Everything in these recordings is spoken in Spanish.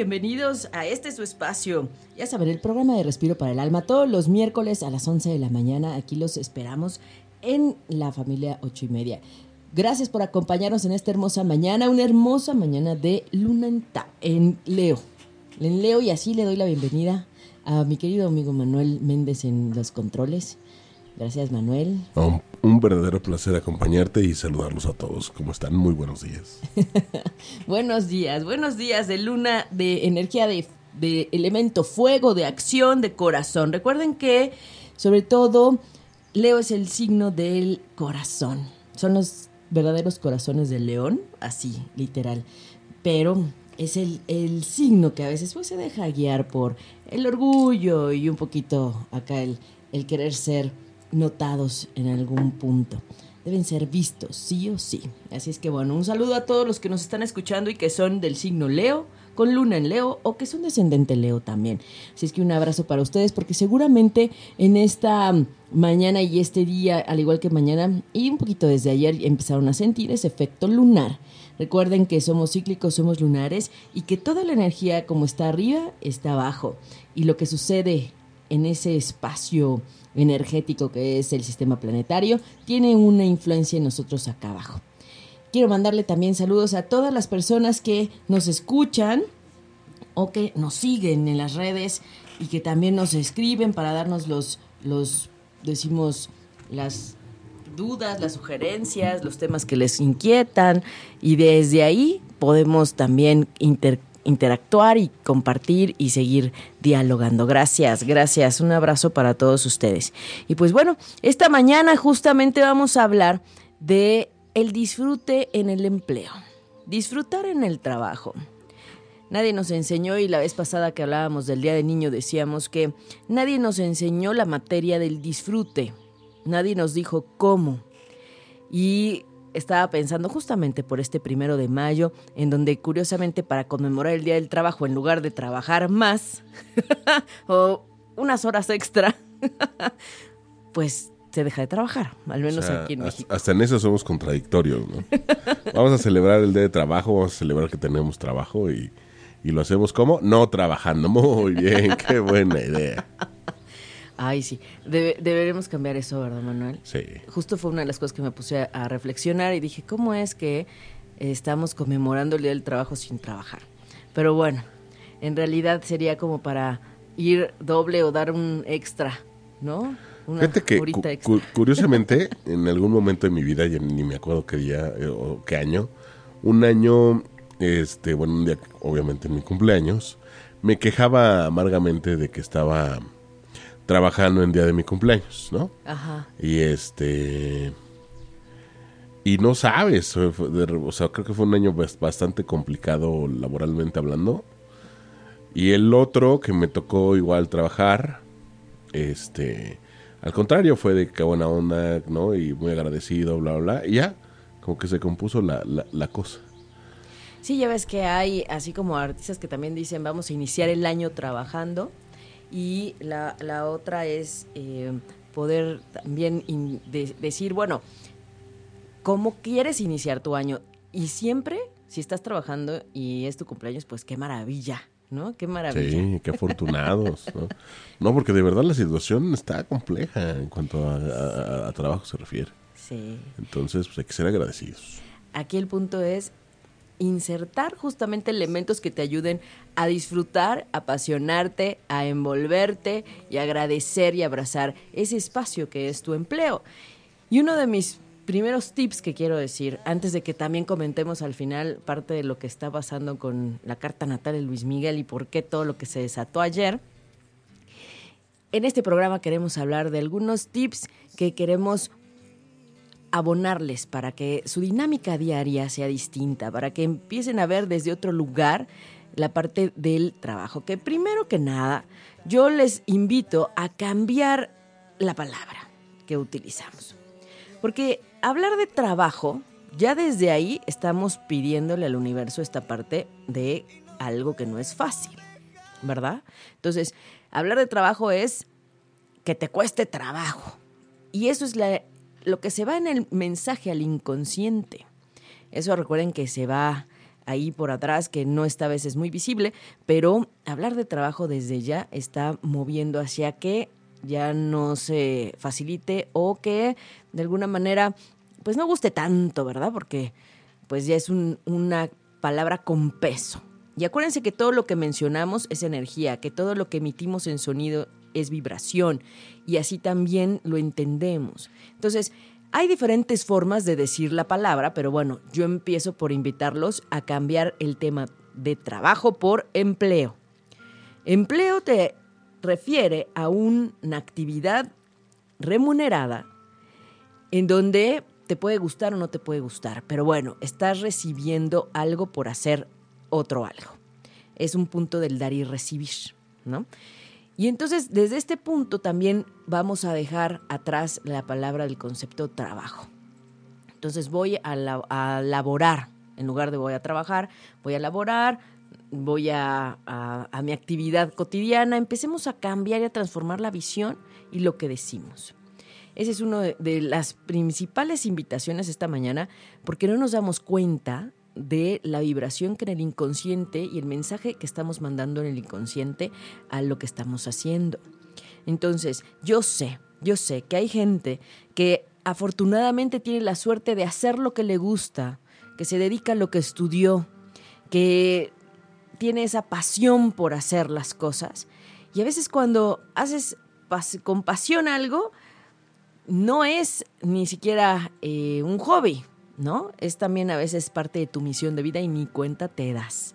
Bienvenidos a este su espacio. Ya saben, el programa de Respiro para el Alma, todos los miércoles a las 11 de la mañana. Aquí los esperamos en la familia 8 y media. Gracias por acompañarnos en esta hermosa mañana, una hermosa mañana de luna en Leo. En Leo y así le doy la bienvenida a mi querido amigo Manuel Méndez en los controles. Gracias, Manuel. Un, verdadero placer acompañarte y saludarlos a todos. ¿Cómo están? Muy buenos días. buenos días, buenos días de luna, de energía de, de elemento fuego, de acción, de corazón. Recuerden que, sobre todo, Leo es el signo del corazón. Son los verdaderos corazones del león, así, literal. Pero es el, el, signo que a veces pues, se deja guiar por el orgullo y un poquito acá el, el querer ser notados en algún punto. Deben ser vistos, sí o sí. Así es que bueno, un saludo a todos los que nos están escuchando y que son del signo Leo, con luna en Leo o que son descendente Leo también. Así es que un abrazo para ustedes porque seguramente en esta mañana y este día, al igual que mañana y un poquito desde ayer, empezaron a sentir ese efecto lunar. Recuerden que somos cíclicos, somos lunares y que toda la energía como está arriba está abajo. Y lo que sucede en ese espacio energético que es el sistema planetario, tiene una influencia en nosotros acá abajo. Quiero mandarle también saludos a todas las personas que nos escuchan o que nos siguen en las redes y que también nos escriben para darnos los, los decimos, las dudas, las sugerencias, los temas que les inquietan y desde ahí podemos también intercambiar interactuar y compartir y seguir dialogando. Gracias, gracias. Un abrazo para todos ustedes. Y pues bueno, esta mañana justamente vamos a hablar de el disfrute en el empleo. Disfrutar en el trabajo. Nadie nos enseñó y la vez pasada que hablábamos del Día del Niño decíamos que nadie nos enseñó la materia del disfrute. Nadie nos dijo cómo. Y estaba pensando justamente por este primero de mayo, en donde curiosamente para conmemorar el Día del Trabajo, en lugar de trabajar más o unas horas extra, pues se deja de trabajar, al menos aquí en México. Hasta en eso somos contradictorios, ¿no? vamos a celebrar el Día de Trabajo, vamos a celebrar que tenemos trabajo y, y lo hacemos como no trabajando. Muy bien, qué buena idea. Ay, sí. deberemos cambiar eso, ¿verdad, Manuel? Sí. Justo fue una de las cosas que me puse a, reflexionar y dije, ¿cómo es que estamos conmemorando el Día del Trabajo sin trabajar? Pero bueno, en realidad sería como para ir doble o dar un extra, ¿no? Una Fíjate que curiosamente, en algún momento de mi vida, ya ni me acuerdo qué día eh, o qué año, un año, este, bueno, un día, obviamente en mi cumpleaños, me quejaba amargamente de que estaba trabajando en día de mi cumpleaños, ¿no? Ajá. Y este... Y no sabes, o sea, creo que fue un año bastante complicado laboralmente hablando. Y el otro que me tocó igual trabajar, este, al contrario, fue de que buena onda, ¿no? Y muy agradecido, bla, bla, bla. Y ya, como que se compuso la, la, la cosa. Sí, ya ves que hay, así como artistas que también dicen, vamos a iniciar el año trabajando y la, la otra es eh, poder también decir, bueno, ¿cómo quieres iniciar tu año? Y siempre, si estás trabajando y es tu cumpleaños, pues qué maravilla, ¿no? Qué maravilla. Sí, qué afortunados, ¿no? No, porque de verdad la situación está compleja en cuanto a, a trabajo se refiere. Sí. Entonces, pues hay que ser agradecidos. Aquí el punto es insertar justamente elementos que te ayuden a disfrutar, apasionarte, a envolverte y agradecer y abrazar ese espacio que es tu empleo. Y uno de mis primeros tips que quiero decir, antes de que también comentemos al final parte de lo que está pasando con la carta natal de Luis Miguel y por qué todo lo que se desató ayer, en este programa queremos hablar de algunos tips que queremos abonarles para que su dinámica diaria sea distinta, para que empiecen a ver desde otro lugar la parte del trabajo. Que primero que nada, yo les invito a cambiar la palabra que utilizamos. Porque hablar de trabajo, ya desde ahí estamos pidiéndole al universo esta parte de algo que no es fácil, ¿verdad? Entonces, hablar de trabajo es que te cueste trabajo. Y eso es lo que se va en el mensaje al inconsciente. Eso recuerden que se va ahí por atrás, que no está a veces muy visible, pero hablar de trabajo desde ya está moviendo hacia que ya no se facilite o que de alguna manera pues no guste tanto, ¿verdad? Porque pues ya es una palabra con peso. Y acuérdense que todo lo que mencionamos es energía, que todo lo que emitimos en sonido es vibración y así también lo entendemos. Entonces, hay diferentes formas de decir la palabra, pero bueno, yo empiezo por invitarlos a cambiar el tema de trabajo por empleo. Empleo te refiere a una actividad remunerada en donde te puede gustar o no te puede gustar, pero bueno, estás recibiendo algo por hacer otro algo. Es un punto del dar y recibir, ¿no? Y entonces, desde este punto también vamos a dejar atrás la palabra del concepto trabajo. Entonces voy a, laborar, en lugar de voy a trabajar, voy a laborar, voy a, a, mi actividad cotidiana. Empecemos a cambiar y a transformar la visión y lo que decimos. Esa es una de, de las principales invitaciones esta mañana, porque no nos damos cuenta de la vibración que en el inconsciente y el mensaje que estamos mandando en el inconsciente a lo que estamos haciendo. Entonces, yo sé, yo sé que hay gente que afortunadamente tiene la suerte de hacer lo que le gusta, que se dedica a lo que estudió, que tiene esa pasión por hacer las cosas. Y a veces cuando haces con pasión algo, no es ni siquiera eh, un hobby, ¿no? Es también a veces parte de tu misión de vida y ni cuenta te das.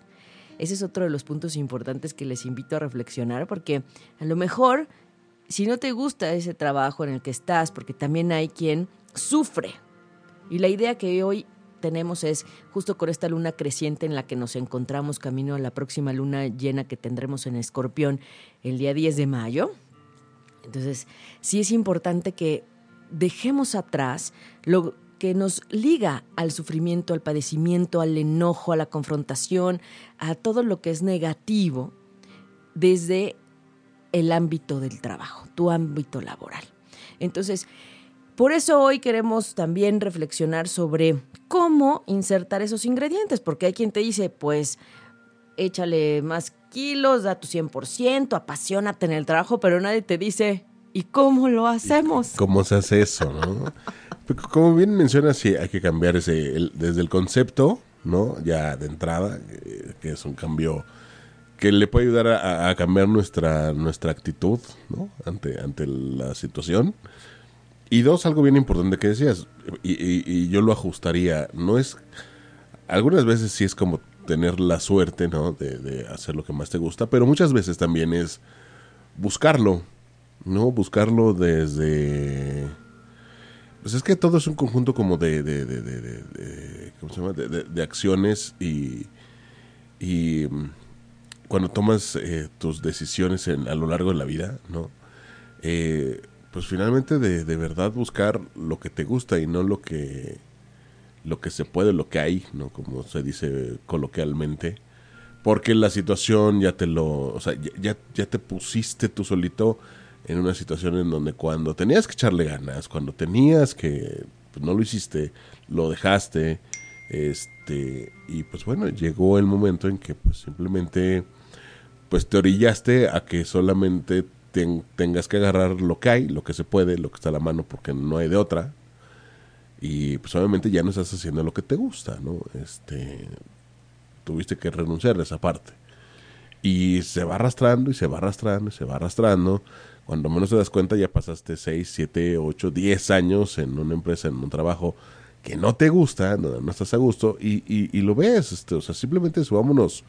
Ese es otro de los puntos importantes que les invito a reflexionar porque a lo mejor si no te gusta ese trabajo en el que estás, porque también hay quien sufre. Y la idea que hoy tenemos es justo con esta luna creciente en la que nos encontramos camino a la próxima luna llena que tendremos en Escorpión el día 10 de mayo. Entonces, sí es importante que dejemos atrás lo que nos liga al sufrimiento, al padecimiento, al enojo, a la confrontación, a todo lo que es negativo desde el ámbito del trabajo, tu ámbito laboral. Entonces, por eso hoy queremos también reflexionar sobre cómo insertar esos ingredientes, porque hay quien te dice, pues échale más kilos, da tu 100%, apasionate en el trabajo, pero nadie te dice, ¿y cómo lo hacemos? ¿Cómo se hace eso, no? Como bien mencionas, sí, hay que cambiar ese, desde el concepto, ¿no? Ya de entrada, eh, que es un cambio que le puede ayudar a, cambiar nuestra, nuestra actitud, ¿no? Ante, ante la situación. Y dos, algo bien importante que decías, y, yo lo ajustaría, no es, algunas veces sí es como tener la suerte, ¿no? De, de hacer lo que más te gusta, pero muchas veces también es buscarlo, ¿no? Buscarlo desde pues es que todo es un conjunto como de, de, de, de ¿cómo se llama? de, acciones y, y mm, cuando tomas eh, tus decisiones en, a lo largo de la vida, ¿no? Eh, pues finalmente de, de verdad buscar lo que te gusta y no lo que lo que se puede, lo que hay, ¿no? Como se dice coloquialmente. Porque la situación ya te lo, o sea, ya, ya te pusiste tú solito en una situación en donde cuando tenías que echarle ganas, cuando tenías que, pues no lo hiciste, lo dejaste, este, y pues bueno, llegó el momento en que pues simplemente, pues te orillaste a que solamente tengas que agarrar lo que hay, lo que se puede, lo que está a la mano, porque no hay de otra, y pues obviamente ya no estás haciendo lo que te gusta, ¿no? Este, tuviste que renunciar a esa parte. Y se va arrastrando y se va arrastrando y se va arrastrando cuando menos te das cuenta ya pasaste 6, 7, 8, 10 años en una empresa, en un trabajo que no te gusta, no, no estás a gusto y, y, lo ves, este, o sea, simplemente subámonos.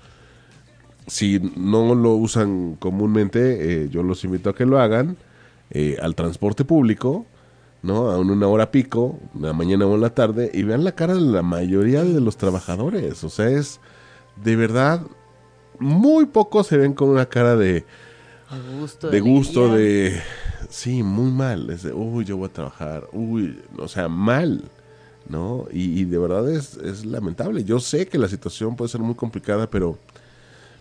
Si no lo usan comúnmente, eh, yo los invito a que lo hagan eh, al transporte público, ¿no? A una hora pico, en la mañana o en la tarde, y vean la cara de la mayoría de los trabajadores. O sea, es de verdad, muy pocos se ven con una cara de, De gusto. de gusto, de... Sí, muy mal. Es de, uy, yo voy a trabajar. Uy, o sea, mal. ¿No? Y, y de verdad es, es lamentable. Yo sé que la situación puede ser muy complicada, pero,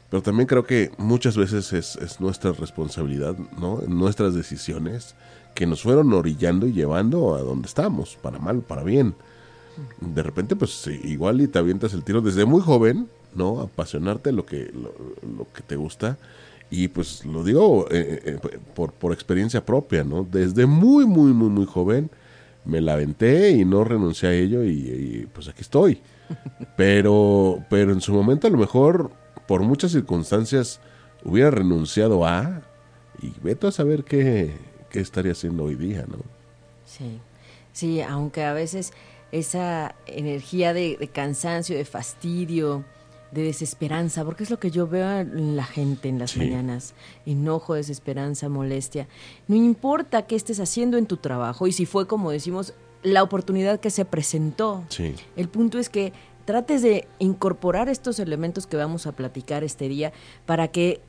pero también creo que muchas veces es, es nuestra responsabilidad, ¿no? Nuestras decisiones que nos fueron orillando y llevando a donde estamos, para mal, para bien. De repente, pues igual y te avientas el tiro desde muy joven, ¿no? Apasionarte lo que, lo, lo que te gusta. Y pues lo digo eh, eh, por, por experiencia propia, ¿no? Desde muy, muy, muy, muy joven me la aventé y no renuncié a ello y, y, pues aquí estoy. Pero, pero en su momento a lo mejor por muchas circunstancias hubiera renunciado a y vete a saber qué, qué estaría haciendo hoy día, ¿no? Sí, sí, aunque a veces esa energía de, de cansancio, de fastidio, de desesperanza, porque es lo que yo veo en la gente en las Sí. mañanas, enojo, desesperanza, molestia. No importa qué estés haciendo en tu trabajo y si fue, como decimos, la oportunidad que se presentó. Sí. El punto es que trates de incorporar estos elementos que vamos a platicar este día para que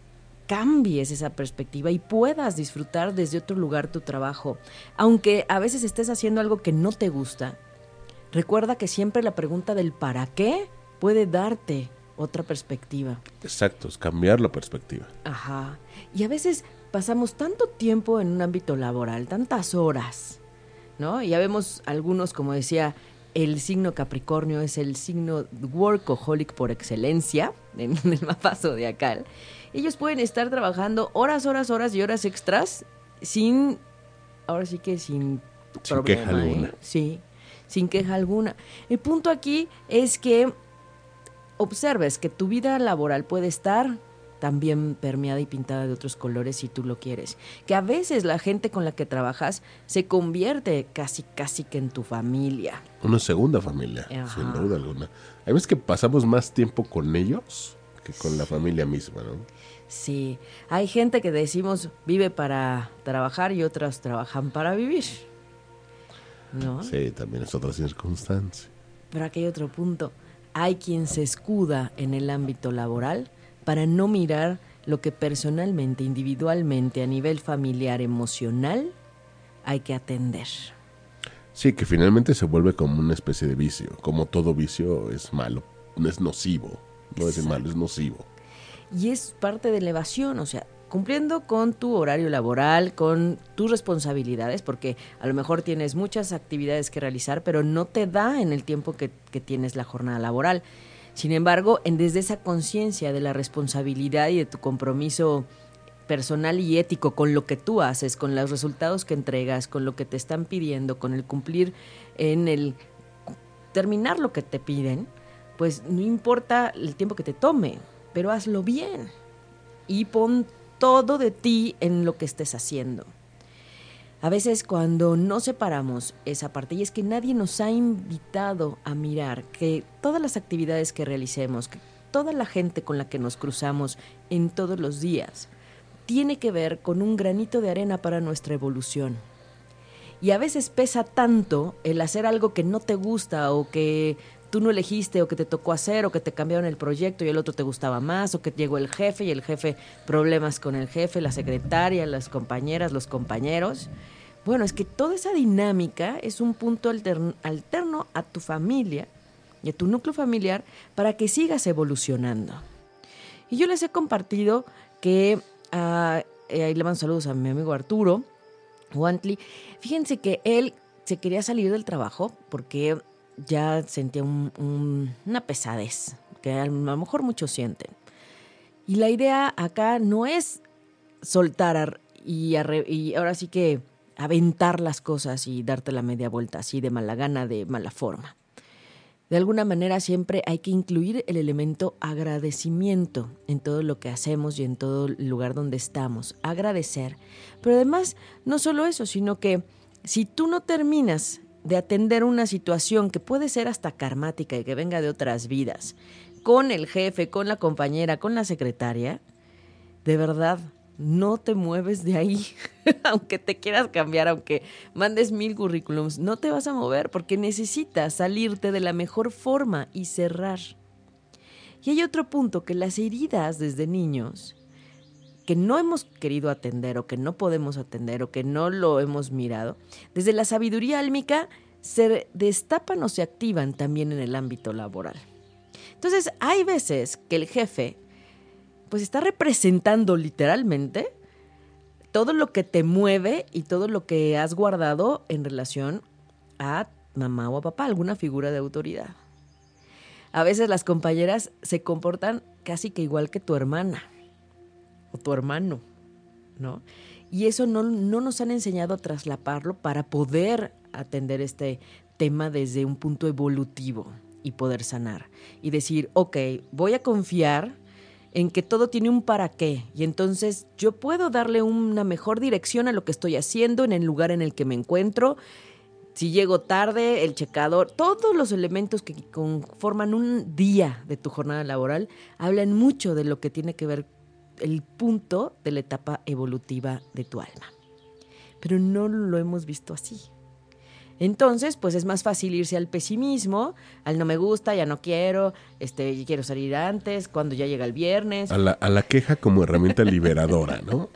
cambies esa perspectiva y puedas disfrutar desde otro lugar tu trabajo. Aunque a veces estés haciendo algo que no te gusta, recuerda que siempre la pregunta del para qué puede darte otra perspectiva. Exacto, es cambiar la perspectiva. Ajá. Y a veces pasamos tanto tiempo en un ámbito laboral, tantas horas, ¿no? Y ya vemos algunos, como decía, el signo Capricornio es el signo workaholic por excelencia en el mapa zodiacal. Ellos pueden estar trabajando horas, horas, horas y horas extras sin, ahora sí que sin, Sin problema, queja ¿eh? alguna. Sí, sin queja alguna. El punto aquí es que observes que tu vida laboral puede estar también permeada y pintada de otros colores si tú lo quieres. Que a veces la gente con la que trabajas se convierte casi, casi que en tu familia. Una segunda familia, Ajá. sin duda alguna. Hay veces que pasamos más tiempo con ellos que con la familia misma, ¿no? Sí, hay gente que decimos vive para trabajar y otras trabajan para vivir. ¿No? Sí, también es otra circunstancia. Pero aquí hay otro punto. Hay quien se escuda en el ámbito laboral para no mirar lo que personalmente, individualmente, a nivel familiar, emocional, hay que atender. Sí, que finalmente se vuelve como una especie de vicio. Como todo vicio es malo, es nocivo. No es malo, es nocivo. Y es parte de elevación, o sea, cumpliendo con tu horario laboral, con tus responsabilidades, porque a lo mejor tienes muchas actividades que realizar, pero no te da en el tiempo que, que tienes la jornada laboral. Sin embargo, en, desde esa conciencia de la responsabilidad y de tu compromiso personal y ético con lo que tú haces, con los resultados que entregas, con lo que te están pidiendo, con el cumplir en el terminar lo que te piden, pues no importa el tiempo que te tome, pero hazlo bien y pon todo de ti en lo que estés haciendo. A veces cuando no separamos esa parte, y es que nadie nos ha invitado a mirar que todas las actividades que realicemos, que toda la gente con la que nos cruzamos en todos los días, tiene que ver con un granito de arena para nuestra evolución. Y a veces pesa tanto el hacer algo que no te gusta o que tú no elegiste o que te tocó hacer o que te cambiaron el proyecto y el otro te gustaba más o que llegó el jefe y el jefe problemas con el jefe, la secretaria, las compañeras, los compañeros. Bueno, es que toda esa dinámica es un punto alterno, a tu familia y a tu núcleo familiar para que sigas evolucionando. Y yo les he compartido que, uh, eh, ahí le mando saludos a mi amigo Arturo Wantley, fíjense que él se quería salir del trabajo porque ya sentía un, un, una pesadez, que a lo mejor muchos sienten. Y la idea acá no es soltar y, y, ahora sí que aventar las cosas y darte la media vuelta así de mala gana, de mala forma. De alguna manera siempre hay que incluir el elemento agradecimiento en todo lo que hacemos y en todo lugar donde estamos. Agradecer. Pero además, no solo eso, sino que si tú no terminas de atender una situación que puede ser hasta karmática y que venga de otras vidas, con el jefe, con la compañera, con la secretaria, de verdad, no te mueves de ahí. aunque te quieras cambiar, aunque mandes mil currículums, no te vas a mover porque necesitas salirte de la mejor forma y cerrar. Y hay otro punto, que las heridas desde niños que no hemos querido atender o que no podemos atender o que no lo hemos mirado, desde la sabiduría álmica se destapan o se activan también en el ámbito laboral. Entonces, hay veces que el jefe pues está representando literalmente todo lo que te mueve y todo lo que has guardado en relación a mamá o a papá, alguna figura de autoridad. A veces las compañeras se comportan casi que igual que tu hermana o tu hermano, ¿no? Y eso no, no nos han enseñado a traslaparlo para poder atender este tema desde un punto evolutivo y poder sanar. Y decir, ok, voy a confiar en que todo tiene un para qué y entonces yo puedo darle una mejor dirección a lo que estoy haciendo en el lugar en el que me encuentro. Si llego tarde, el checador, todos los elementos que conforman un día de tu jornada laboral hablan mucho de lo que tiene que ver el punto de la etapa evolutiva de tu alma. Pero no lo hemos visto así. Entonces, pues es más fácil irse al pesimismo, al no me gusta, ya no quiero, este, quiero salir antes, cuando ya llega el viernes. A la, a la queja como herramienta liberadora, ¿no?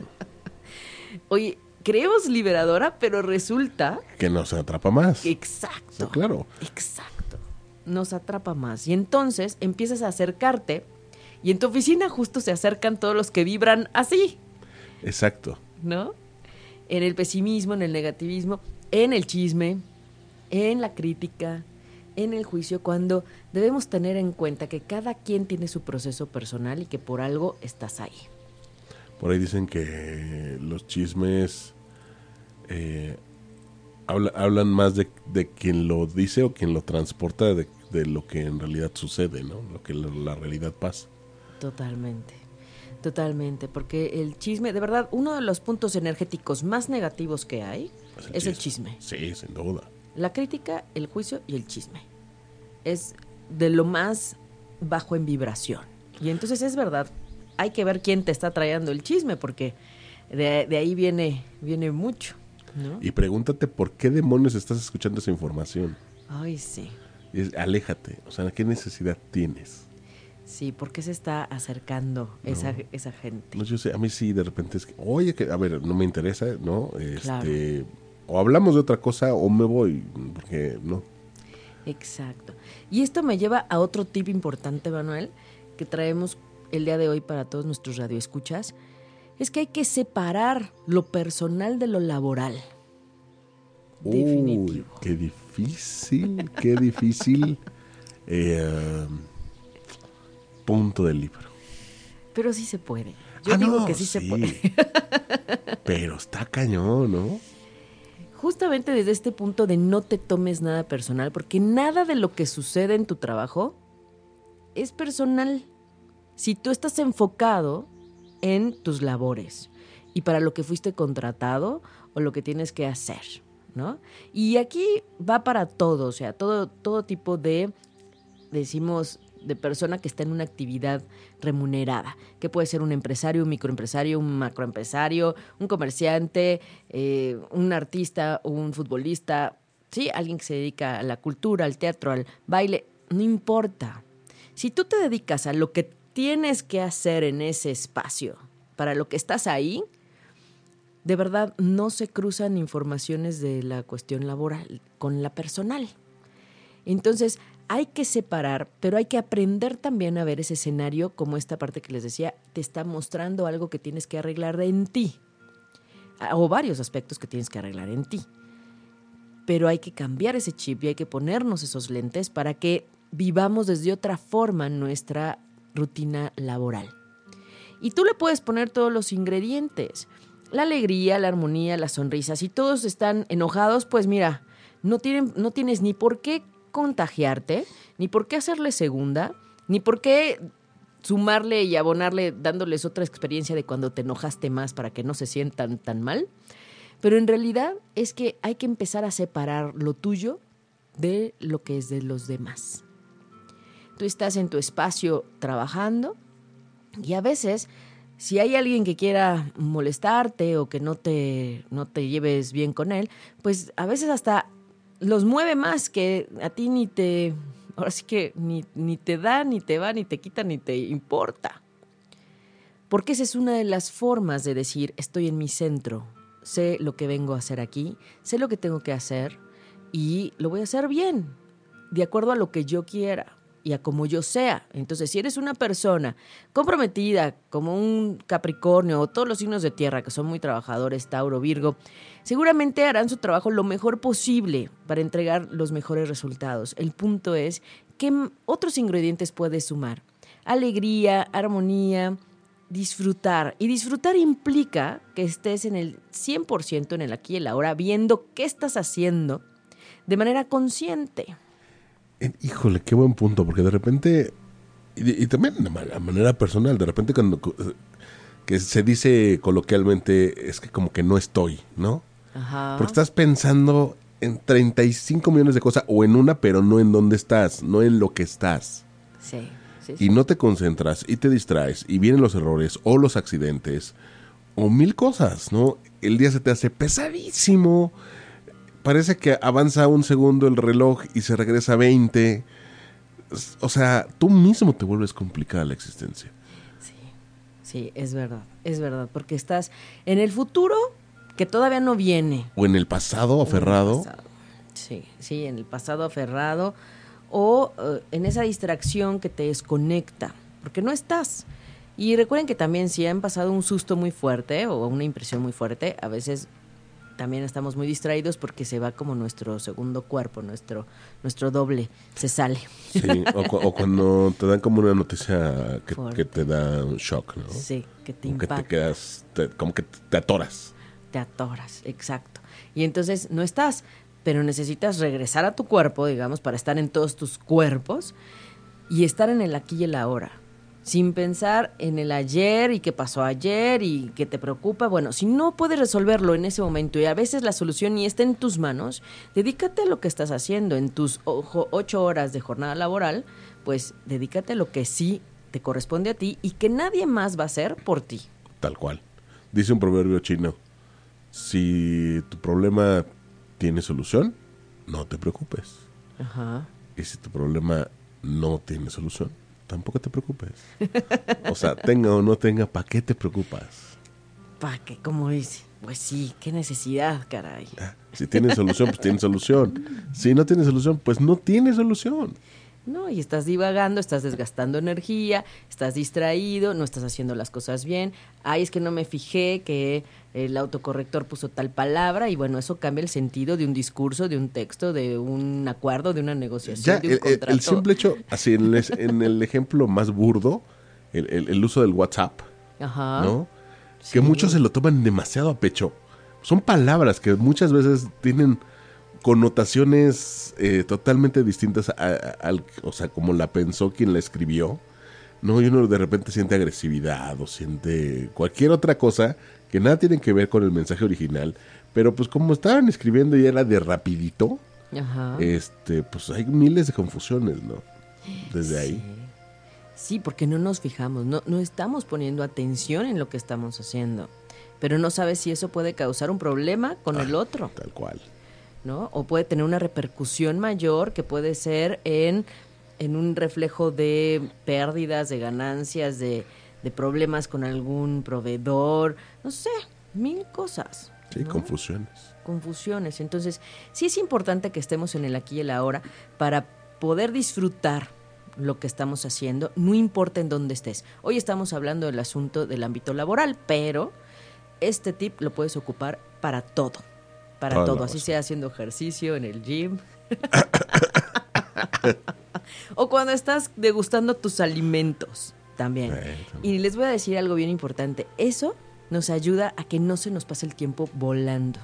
Oye, creemos liberadora, pero resulta... Que nos atrapa más. Exacto. claro. Exacto. Nos atrapa más. Y entonces empiezas a acercarte y en tu oficina justo se acercan todos los que vibran así. Exacto. ¿No? En el pesimismo, en el negativismo, en el chisme, en la crítica, en el juicio, cuando debemos tener en cuenta que cada quien tiene su proceso personal y que por algo estás ahí. Por ahí dicen que los chismes eh, hablan más de, quien lo dice o quien lo transporta de, lo que en realidad sucede, ¿no? Lo que la realidad pasa. Totalmente. Totalmente, porque el chisme, de verdad, uno de los puntos energéticos más negativos que hay es el, chisme. Sí, sin duda. La crítica, el juicio y el chisme. Es de lo más bajo en vibración. Y entonces es verdad, hay que ver quién te está trayendo el chisme, porque de, ahí viene, viene mucho. Y pregúntate por qué demonios estás escuchando esa información. Ay, sí. aléjate, o sea, ¿qué necesidad tienes? Sí, ¿por qué se está acercando esa, esa gente? No, yo sé, a mí sí, de repente es que, oye, que, a ver, no me interesa, ¿no? Este, O hablamos de otra cosa o me voy, porque no. Exacto. Y esto me lleva a otro tip importante, Manuel, que traemos el día de hoy para todos nuestros radioescuchas. Es que hay que separar lo personal de lo laboral. Uy, Definitivo. Qué difícil, qué difícil. eh, punto del libro. Pero sí se puede. Yo ah, digo que sí, se puede. Pero está cañón, ¿no? Justamente desde este punto de no te tomes nada personal, porque nada de lo que sucede en tu trabajo es personal. Si tú estás enfocado en tus labores y para lo que fuiste contratado o lo que tienes que hacer, ¿no? Y aquí va para todo, o sea, todo, todo tipo de, decimos, de persona que está en una actividad remunerada, que puede ser un empresario, un microempresario, un macroempresario, un comerciante, eh, un artista, un futbolista, ¿sí? alguien que se dedica a la cultura, al teatro, al baile, no importa. Si tú te dedicas a lo que tienes que hacer en ese espacio, para lo que estás ahí, de verdad no se cruzan informaciones de la cuestión laboral con la personal. Entonces, hay que separar, pero hay que aprender también a ver ese escenario como esta parte que les decía, te está mostrando algo que tienes que arreglar en ti, o varios aspectos que tienes que arreglar en ti. Pero hay que cambiar ese chip y hay que ponernos esos lentes para que vivamos desde otra forma nuestra rutina laboral. Y tú le puedes poner todos los ingredientes, la alegría, la armonía, las sonrisas. Si todos están enojados, pues mira, no, no tienes ni por qué contagiarte, ni por qué hacerle segunda, ni por qué sumarle y abonarle dándoles otra experiencia de cuando te enojaste más para que no se sientan tan mal. Pero en realidad es que hay que empezar a separar lo tuyo de lo que es de los demás. Tú estás en tu espacio trabajando y a veces Si hay alguien que quiera molestarte o que no te, no te lleves bien con él, pues a veces hasta los mueve más que a ti ni te, ahora sí que ni, ni te da, ni te va, ni te quita, ni te importa. Porque esa es una de las formas de decir, estoy en mi centro, sé lo que vengo a hacer aquí, sé lo que tengo que hacer y lo voy a hacer bien, de acuerdo a lo que yo quiera y a como yo sea. Entonces, si eres una persona comprometida, como un Capricornio o todos los signos de tierra que son muy trabajadores, Tauro, Virgo, seguramente harán su trabajo lo mejor posible para entregar los mejores resultados. El punto es qué otros ingredientes puedes sumar. Alegría, armonía, disfrutar. Y disfrutar implica que estés en el 100% en el aquí y el ahora, viendo qué estás haciendo de manera consciente. Híjole, qué buen punto, porque de repente, y, también de manera personal, de repente cuando que se dice coloquialmente es que como que no estoy, ¿no? Ajá. Porque estás pensando en 35 millones de cosas o en una, pero no en dónde estás, no en lo que estás. Sí, sí, Y no te concentras y te distraes y vienen los errores o los accidentes o mil cosas, ¿no? El día se te hace pesadísimo parece que avanza un segundo el reloj y se regresa a 20. O sea, tú mismo te vuelves complicada la existencia. Sí, sí, es verdad, es verdad, porque estás en el futuro que todavía no viene. O en el pasado aferrado. Sí, sí, en el pasado aferrado o eh, en esa distracción que te desconecta, porque no estás. Y recuerden que también si han pasado un susto muy fuerte o una impresión muy fuerte, a veces también estamos muy distraídos porque se va como nuestro segundo cuerpo, nuestro, nuestro doble, se sale. Sí, o, cuando te dan como una noticia que, te da un shock, ¿no? Sí, que te impacta. que te quedas, como que te atoras. Te atoras, exacto. Y entonces no estás, pero necesitas regresar a tu cuerpo, digamos, para estar en todos tus cuerpos y estar en el aquí y el ahora sin pensar en el ayer y qué pasó ayer y qué te preocupa. Bueno, si no puedes resolverlo en ese momento y a veces la solución ni está en tus manos, dedícate a lo que estás haciendo en tus ocho horas de jornada laboral, pues dedícate a lo que sí te corresponde a ti y que nadie más va a hacer por ti. Tal cual. Dice un proverbio chino, si tu problema tiene solución, no te preocupes. Ajá. Y si tu problema no tiene solución, tampoco te preocupes. O sea, tenga o no tenga, ¿para qué te preocupas? ¿Para qué? ¿Cómo dice? Pues sí, qué necesidad, caray. Ah, si tiene solución, pues tiene solución. Si no tiene solución, pues no tiene solución. No, y estás divagando, estás desgastando energía, estás distraído, no estás haciendo las cosas bien. Ay, es que no me fijé que el autocorrector puso tal palabra y bueno, eso cambia el sentido de un discurso, de un texto, de un acuerdo, de una negociación, de un el, contrato. El simple hecho, así en el, ejemplo más burdo, el, uso del WhatsApp, ¿no? Que muchos se lo toman demasiado a pecho. Son palabras que muchas veces tienen connotaciones eh, totalmente distintas al, o sea, como la pensó quien la escribió. No, y uno de repente siente agresividad o siente cualquier otra cosa que nada tiene que ver con el mensaje original, pero pues como estaban escribiendo y era de rapidito, este, pues hay miles de confusiones, ¿no? Desde ahí. Sí, porque no nos fijamos, no, no estamos poniendo atención en lo que estamos haciendo, pero no sabes si eso puede causar un problema con el ah, otro. Tal cual. ¿No? O puede tener una repercusión mayor que puede ser en, en un reflejo de pérdidas, de ganancias, de, de problemas con algún proveedor, no sé, mil cosas. Sí, confusiones. Confusiones. Entonces, sí es importante que estemos en el aquí y el ahora para poder disfrutar lo que estamos haciendo, no importa en dónde estés. Hoy estamos hablando del asunto del ámbito laboral, pero este tip lo puedes ocupar para todo para todo, así sea haciendo ejercicio en el gym. o cuando estás degustando tus alimentos también. Y les voy a decir algo bien importante. Eso nos ayuda a que no se nos pase el tiempo volando.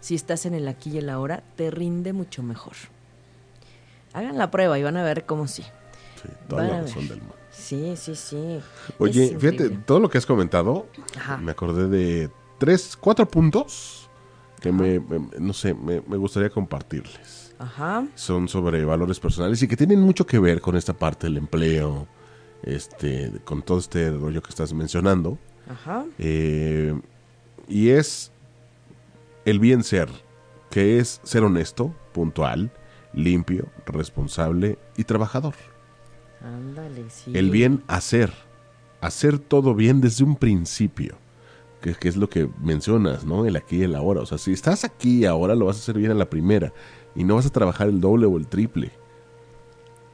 Si estás en el aquí y el ahora, te rinde mucho mejor. Hagan la prueba y van a ver cómo sí. Sí, toda la razón del mundo. Sí, sí, sí. Oye, fíjate, todo lo que has comentado, me acordé de tres, cuatro puntos que me, no sé, me, gustaría compartirles. Ajá. Son sobre valores personales y que tienen mucho que ver con esta parte del empleo, este, con todo este rollo que estás mencionando. Ajá. Eh, y es el bien ser, que es ser honesto, puntual, limpio, responsable y trabajador. Ándale, sí. El bien hacer, hacer todo bien desde un principio, que, que es lo que mencionas, ¿no? El aquí y el ahora. O sea, si estás aquí y ahora, lo vas a hacer bien a la primera y no vas a trabajar el doble o el triple.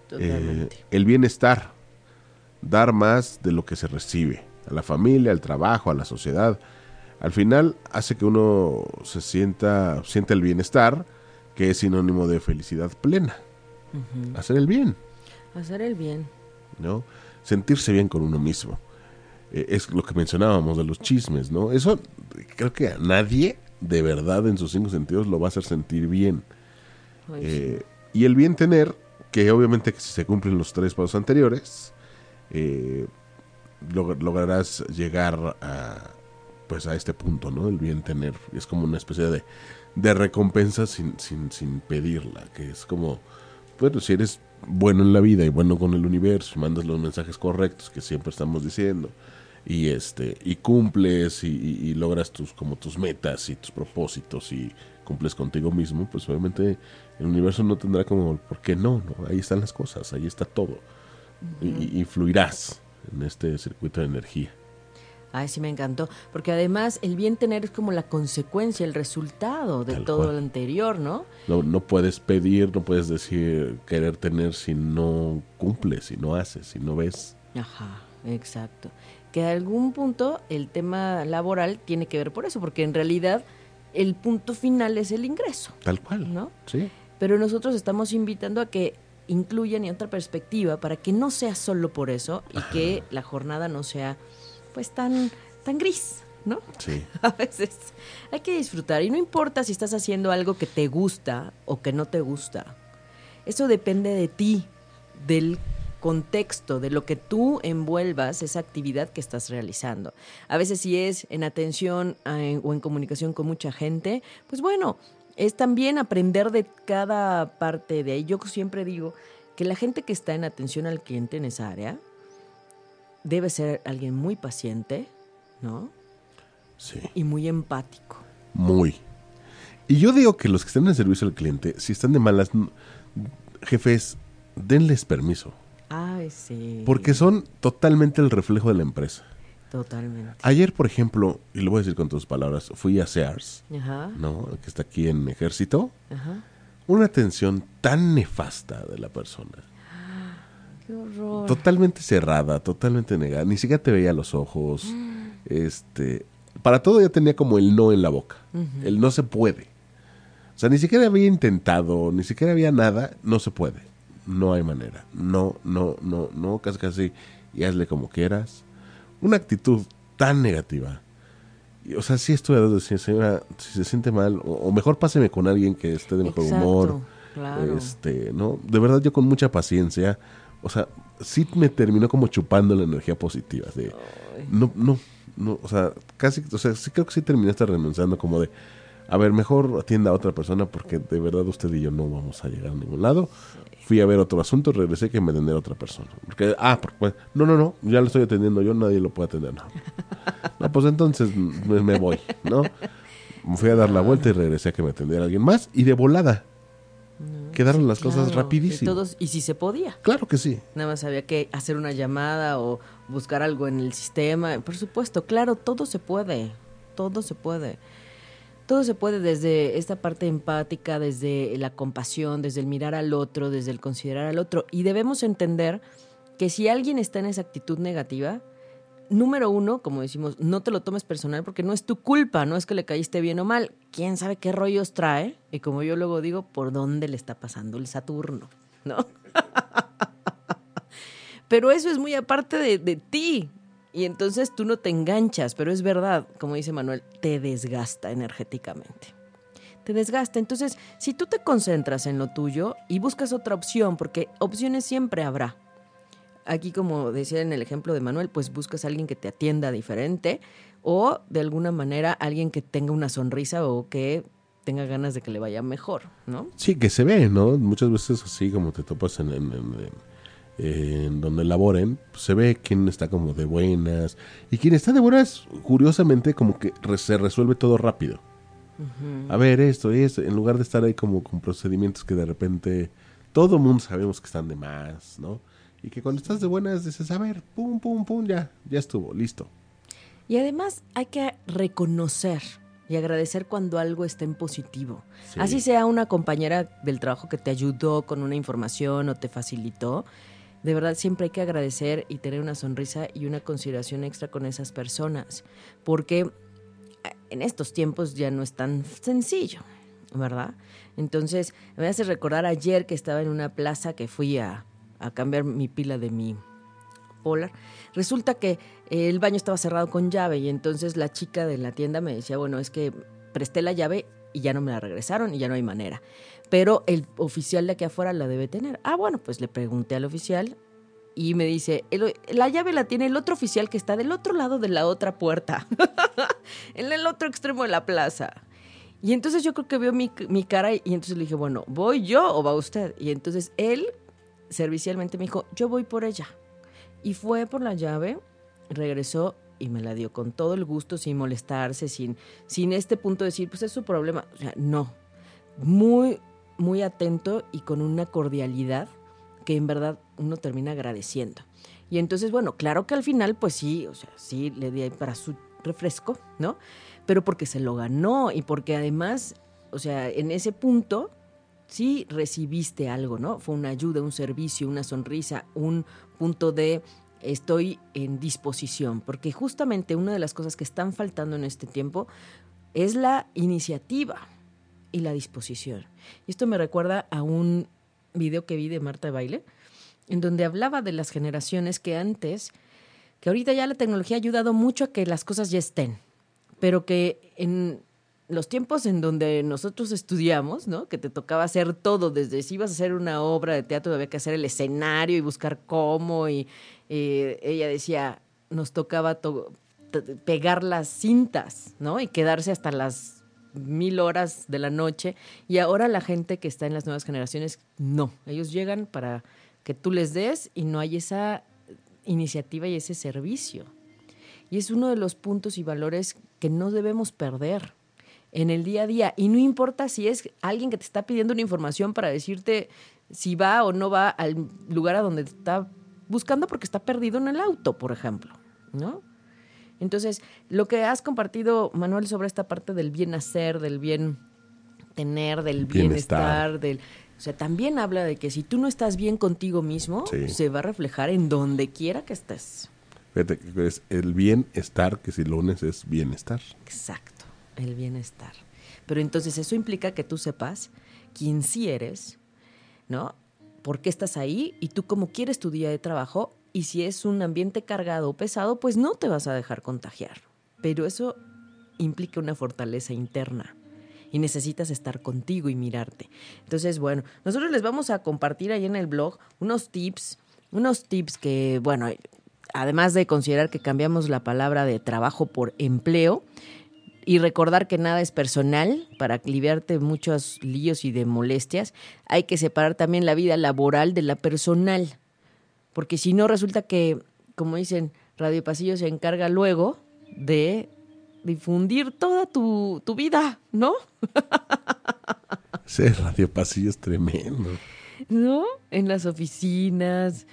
Totalmente. Eh, el bienestar, dar más de lo que se recibe, a la familia, al trabajo, a la sociedad. Al final hace que uno se sienta, sienta el bienestar, que es sinónimo de felicidad plena. Hacer el bien, Hacer el bien. ¿no? Sentirse bien con uno mismo. Eh, es lo que mencionábamos de los chismes, ¿no? Eso creo que a nadie de verdad en sus cinco sentidos lo va a hacer sentir bien. Ay, Eh, y el bien tener, que obviamente que si se cumplen los tres pasos anteriores, eh, log- lograrás llegar a pues a este punto, ¿no? El bien tener. Es como una especie de, de recompensa sin, sin, sin pedirla, que es como, bueno, si eres bueno en la vida y bueno con el universo, y mandas los mensajes correctos que siempre estamos diciendo, y este, y cumples y, y- y logras tus, como tus metas y tus propósitos y cumples contigo mismo, pues obviamente el universo no tendrá como, ¿por qué no? no? Ahí están las cosas, ahí está todo. y, y fluirás en este circuito de energía. Ay, sí me encantó. Porque además el bien tener es como la consecuencia, el resultado de Tal todo cual. lo anterior, ¿no? No, no puedes pedir, no puedes decir querer tener si no cumples, si no haces, si no ves. Ajá, exacto. Que a algún punto el tema laboral tiene que ver por eso, porque en realidad el punto final es el ingreso, Tal cual. ¿no? Sí. Pero nosotros estamos invitando a que incluyan y otra perspectiva para que no sea solo por eso y que la jornada no sea pues tan tan gris, ¿no? Sí. A veces hay que disfrutar y no importa si estás haciendo algo que te gusta o que no te gusta. Eso depende de ti, del contexto, de lo que tú envuelvas esa actividad que estás realizando. A veces si es en atención eh, o en comunicación con mucha gente, pues bueno, es también aprender de cada parte de ahí. Yo siempre digo que la gente que está en atención al cliente en esa área debe ser alguien muy paciente, ¿no? Sí. y muy empático. Muy. Y yo digo que los que están en el servicio al cliente, si están de malas, jefes, denles permiso. Ay, sí. Porque son totalmente el reflejo de la empresa. Totalmente. Ayer, por ejemplo, y lo voy a decir con tus palabras, fui a Sears, Ajá, ¿no? Que está aquí en Ejército. ajá. Una atención tan nefasta de la persona. Qué horror. Totalmente cerrada, totalmente negada. Ni siquiera te veía los ojos. Este. Para todo ya tenía como el no en la boca. El no se puede. O sea, ni siquiera había intentado, ni siquiera había nada. No se puede. No hay manera. No, no, no, no. Casi, casi. Y hazle como quieras. Una actitud tan negativa. Y, o sea, sí estuve a dos de decir, señora, si se siente mal, o, o mejor páseme con alguien que esté de mejor Exacto, humor. claro. Este, ¿no? De verdad, yo con mucha paciencia. O sea, sí me terminó como chupando la energía positiva. De, no, no, no, o sea, casi, o sea, sí creo que sí terminaste renunciando como de, a ver, mejor atienda a otra persona porque de verdad usted y yo no vamos a llegar a ningún lado. Fui a ver otro asunto, regresé que me atendiera otra persona. Porque, ah, pues, no, no, no, ya lo estoy atendiendo yo, nadie lo puede atender. No, no pues entonces me, me voy, ¿no? Fui a dar la vuelta y regresé a que me atendiera alguien más y de volada. Quedaron las cosas rapidísimo. Y, todos, y si se podía. Claro que sí. Nada más había que hacer una llamada o buscar algo en el sistema. Por supuesto, claro, todo se puede. Todo se puede. Todo se puede desde esta parte empática, desde la compasión, desde el mirar al otro, desde el considerar al otro. Y debemos entender que si alguien está en esa actitud negativa, número uno, como decimos, no te lo tomes personal porque no es tu culpa, no es que le caíste bien o mal. Quién sabe qué rollos trae y como yo luego digo, por dónde le está pasando el Saturno, ¿no? Pero eso es muy aparte de, de ti. Y entonces tú no te enganchas, pero es verdad, como dice Manuel, te desgasta energéticamente. Te desgasta. Entonces, si tú te concentras en lo tuyo y buscas otra opción, porque opciones siempre habrá. Aquí, como decía en el ejemplo de Manuel, pues buscas a alguien que te atienda diferente o de alguna manera alguien que tenga una sonrisa o que tenga ganas de que le vaya mejor, ¿no? Sí, que se ve, ¿no? Muchas veces así como te topas en, en- eh, en donde laboren, pues, se ve quién está como de buenas. Y quien está de buenas, curiosamente, como que re- se resuelve todo rápido. A ver, esto y esto, en lugar de estar ahí como con procedimientos que de repente todo mundo sabemos que están de más, ¿no? Y que cuando estás de buenas dices, a ver, pum, pum, pum, ya, ya estuvo, listo. Y además hay que reconocer y agradecer cuando algo está en positivo. Sí. Así sea una compañera del trabajo que te ayudó con una información o te facilitó. De verdad siempre hay que agradecer y tener una sonrisa y una consideración extra con esas personas. Porque eh, en estos tiempos ya no es tan sencillo, ¿verdad? Entonces, me hace recordar ayer que estaba en una plaza que fui a, a cambiar mi pila de mi Polar. Resulta que eh, el baño estaba cerrado con llave y entonces la chica de la tienda me decía, bueno, es que presté la llave y ya no me la regresaron y ya no hay manera. Pero el oficial de aquí afuera la debe tener. Ah, bueno, pues le pregunté al oficial y me dice, "El- la llave la tiene el otro oficial que está del otro lado de la otra puerta, en el otro extremo de la plaza. Y entonces yo creo que vio mi, mi cara y entonces le dije, bueno, ¿voy yo o va usted? Y entonces él servicialmente me dijo, yo voy por ella. Y fue por la llave, regresó y me la dio con todo el gusto, sin molestarse, sin, sin este punto de decir, pues es su problema. O sea, no. Muy, muy atento y con una cordialidad que en verdad uno termina agradeciendo. Y entonces, bueno, claro que al final, pues sí, o sea, sí le di para su refresco, ¿no? Pero porque se lo ganó y porque además, o sea, en ese punto sí recibiste algo, ¿no? Fue una ayuda, un servicio, una sonrisa, un punto de estoy en disposición, porque justamente una de las cosas que están faltando en este tiempo es la iniciativa y la disposición. Y esto me recuerda a un video que vi de Marta de Baile, en donde hablaba de las generaciones que antes, que ahorita ya la tecnología ha ayudado mucho a que las cosas ya estén, pero que en los tiempos en donde nosotros estudiamos, ¿no? Que te tocaba hacer todo, desde si ibas a hacer una obra de teatro, había que hacer el escenario y buscar cómo, y eh, ella decía, nos tocaba to- pegar las cintas, ¿no? Y quedarse hasta las mil horas de la noche. Y ahora la gente que está en las nuevas generaciones, no. Ellos llegan para que tú les des y no hay esa iniciativa y ese servicio. Y es uno de los puntos y valores que no debemos perder en el día a día. Y no importa si es alguien que te está pidiendo una información para decirte si va o no va al lugar a donde está buscando porque está perdido en el auto, por ejemplo, ¿no? Entonces, lo que has compartido, Manuel, sobre esta parte del bien hacer, del bien tener, del Bienestar. bienestar, del... O sea, también habla de que si tú no estás bien contigo mismo, Sí. se va a reflejar en donde quiera que estés. Fíjate es el bienestar, que si lunes es bienestar. Exacto, el bienestar. Pero entonces eso implica que tú sepas quién sí eres, ¿no? ¿Por qué estás ahí? Y tú cómo quieres tu día de trabajo. Y si es un ambiente cargado o pesado, pues no te vas a dejar contagiar. Pero eso implica una fortaleza interna. Y necesitas estar contigo y mirarte. Entonces, bueno, nosotros les vamos a compartir ahí en el blog unos tips, unos tips que, bueno, además de considerar que cambiamos la palabra de trabajo por empleo, y recordar que nada es personal para aliviarte muchos líos y de molestias. Hay que separar también la vida laboral de la personal, porque si no resulta que, como dicen, Radio Pasillo se encarga luego de difundir toda tu, tu vida, ¿no? Ese radio pasillo es tremendo. ¿no? En las oficinas.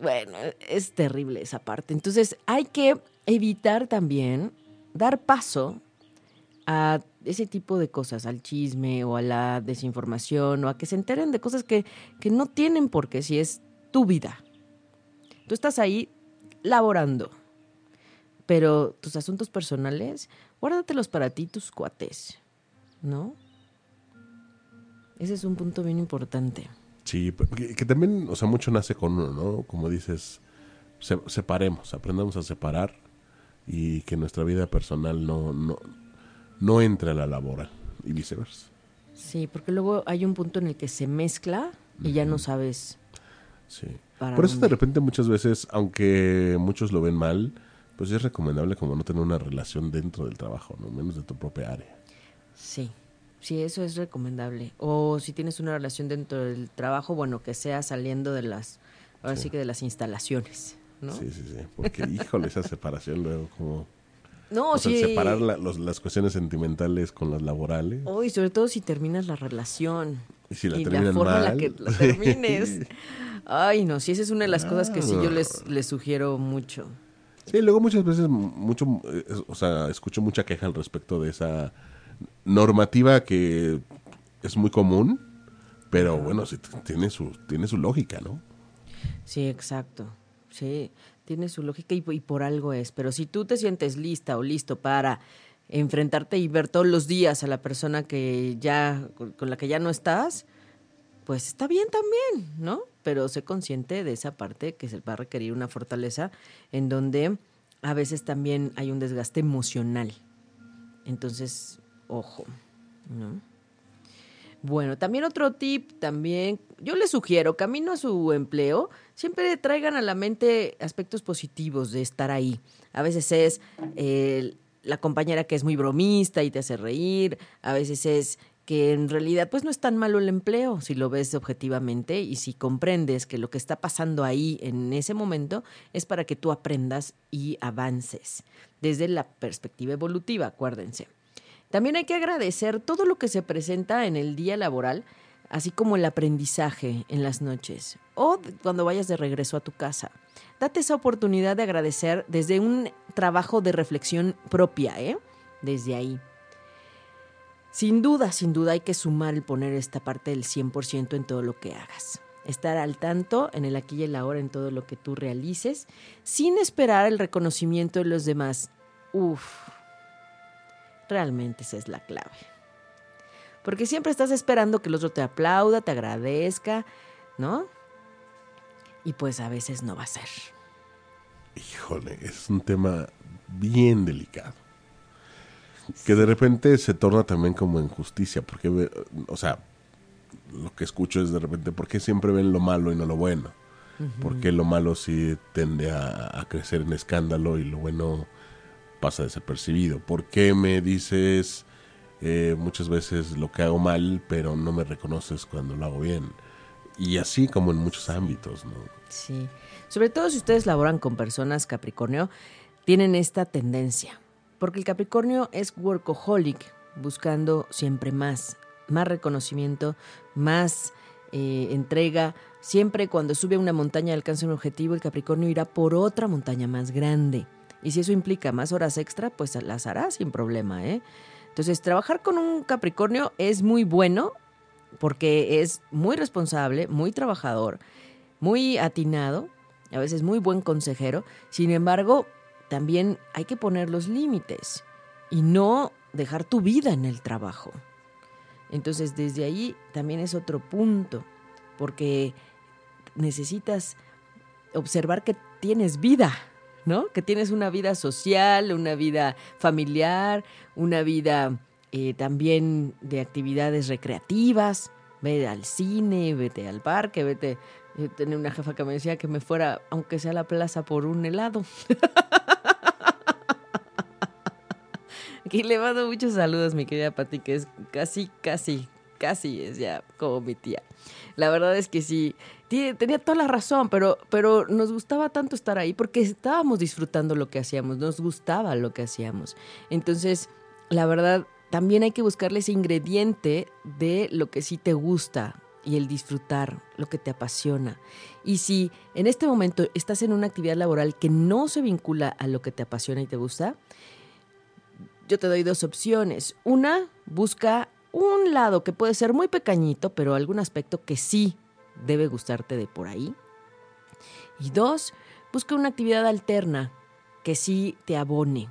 Bueno, es terrible esa parte. Entonces hay que evitar también dar paso a ese tipo de cosas, al chisme o a la desinformación o a que se enteren de cosas que, que no tienen por qué si es tu vida. Tú estás ahí laborando, pero tus asuntos personales, guárdatelos para ti, tus cuates, ¿no? Ese es un punto bien importante. Sí, que, que también, o sea, mucho nace con uno, ¿no? Como dices, se- separemos, aprendamos a separar y que nuestra vida personal no, no, no entre a la laboral y viceversa. Sí, porque luego hay un punto en el que se mezcla y ya no sabes Sí. Para Por eso de repente muchas veces, aunque muchos lo ven mal, pues es recomendable como no tener una relación dentro del trabajo, ¿no? Menos de tu propia área. Sí, sí, eso es recomendable. O si tienes una relación dentro del trabajo, bueno, que sea saliendo de las ahora sí, que de las instalaciones, ¿no? Sí, sí, sí. Porque, híjole, esa separación luego como... No, o sea, sí. separar la- los- las cuestiones sentimentales con las laborales. Oh, y sobre todo si terminas la relación. Y si la y la terminan forma en la que la termines. Ay, no, sí, esa es una de las cosas que sí yo les, les sugiero mucho. Sí, luego muchas veces, mucho, o sea, escucho mucha queja al respecto de esa normativa que es muy común, pero bueno, sí, tiene su, tiene su lógica, ¿no? Sí, exacto. Sí, tiene su lógica y, y por algo es. Pero si tú te sientes lista o listo para enfrentarte y ver todos los días a la persona que ya con, la que ya no estás, pues está bien también, ¿no? Pero sé consciente de esa parte que se va a requerir una fortaleza en donde a veces también hay un desgaste emocional. Entonces, ojo, ¿no? Bueno, también otro tip, también, yo les sugiero, camino a su empleo, siempre traigan a la mente aspectos positivos de estar ahí. A veces es eh, la compañera que es muy bromista y te hace reír, a veces es que en realidad pues no es tan malo el empleo si lo ves objetivamente y si comprendes que lo que está pasando ahí en ese momento es para que tú aprendas y avances desde la perspectiva evolutiva, acuérdense. También hay que agradecer todo lo que se presenta en el día laboral, así como el aprendizaje en las noches o cuando vayas de regreso a tu casa. Date esa oportunidad de agradecer desde un trabajo de reflexión propia, ¿eh? Desde ahí. Sin duda, sin duda hay que sumar el poner esta parte del 100% en todo lo que hagas. Estar al tanto en el aquí y el ahora en todo lo que tú realices, sin esperar el reconocimiento de los demás. Uf, realmente esa es la clave. Porque siempre estás esperando que el otro te aplauda, te agradezca, ¿no? Y pues a veces no va a ser. Híjole, es un tema bien delicado. Que de repente se torna también como injusticia, porque, o sea, lo que escucho es de repente, ¿por qué siempre ven lo malo y no lo bueno? ¿Por qué lo malo sí tende a, a crecer en escándalo y lo bueno pasa desapercibido? ¿Por qué me dices eh, muchas veces lo que hago mal, pero no me reconoces cuando lo hago bien? Y así como en muchos ámbitos, ¿no? Sí. Sobre todo si ustedes laboran con personas Capricornio, tienen esta tendencia. Porque el Capricornio es workaholic, buscando siempre más, más reconocimiento, más eh, entrega. Siempre cuando sube una montaña y alcanza un objetivo, el Capricornio irá por otra montaña más grande. Y si eso implica más horas extra, pues las hará sin problema, ¿eh? Entonces, trabajar con un Capricornio es muy bueno porque es muy responsable, muy trabajador, muy atinado, a veces muy buen consejero. Sin embargo, también hay que poner los límites y no dejar tu vida en el trabajo. Entonces, desde ahí también es otro punto, porque necesitas observar que tienes vida, ¿no? Que tienes una vida social, una vida familiar, una vida eh, también de actividades recreativas. Ve al cine, vete al parque, vete. Yo tenía una jefa que me decía que me fuera, aunque sea a la plaza, por un helado. Aquí le mando muchos saludos, mi querida Pati, que es casi, casi, casi es ya como mi tía. La verdad es que sí, tenía toda la razón, pero, pero nos gustaba tanto estar ahí porque estábamos disfrutando lo que hacíamos, nos gustaba lo que hacíamos. Entonces, la verdad, también hay que buscarle ese ingrediente de lo que sí te gusta y el disfrutar, lo que te apasiona. Y si en este momento estás en una actividad laboral que no se vincula a lo que te apasiona y te gusta, yo te doy dos opciones. Una, busca un lado que puede ser muy pequeñito, pero algún aspecto que sí debe gustarte de por ahí. Y dos, busca una actividad alterna que sí te abone.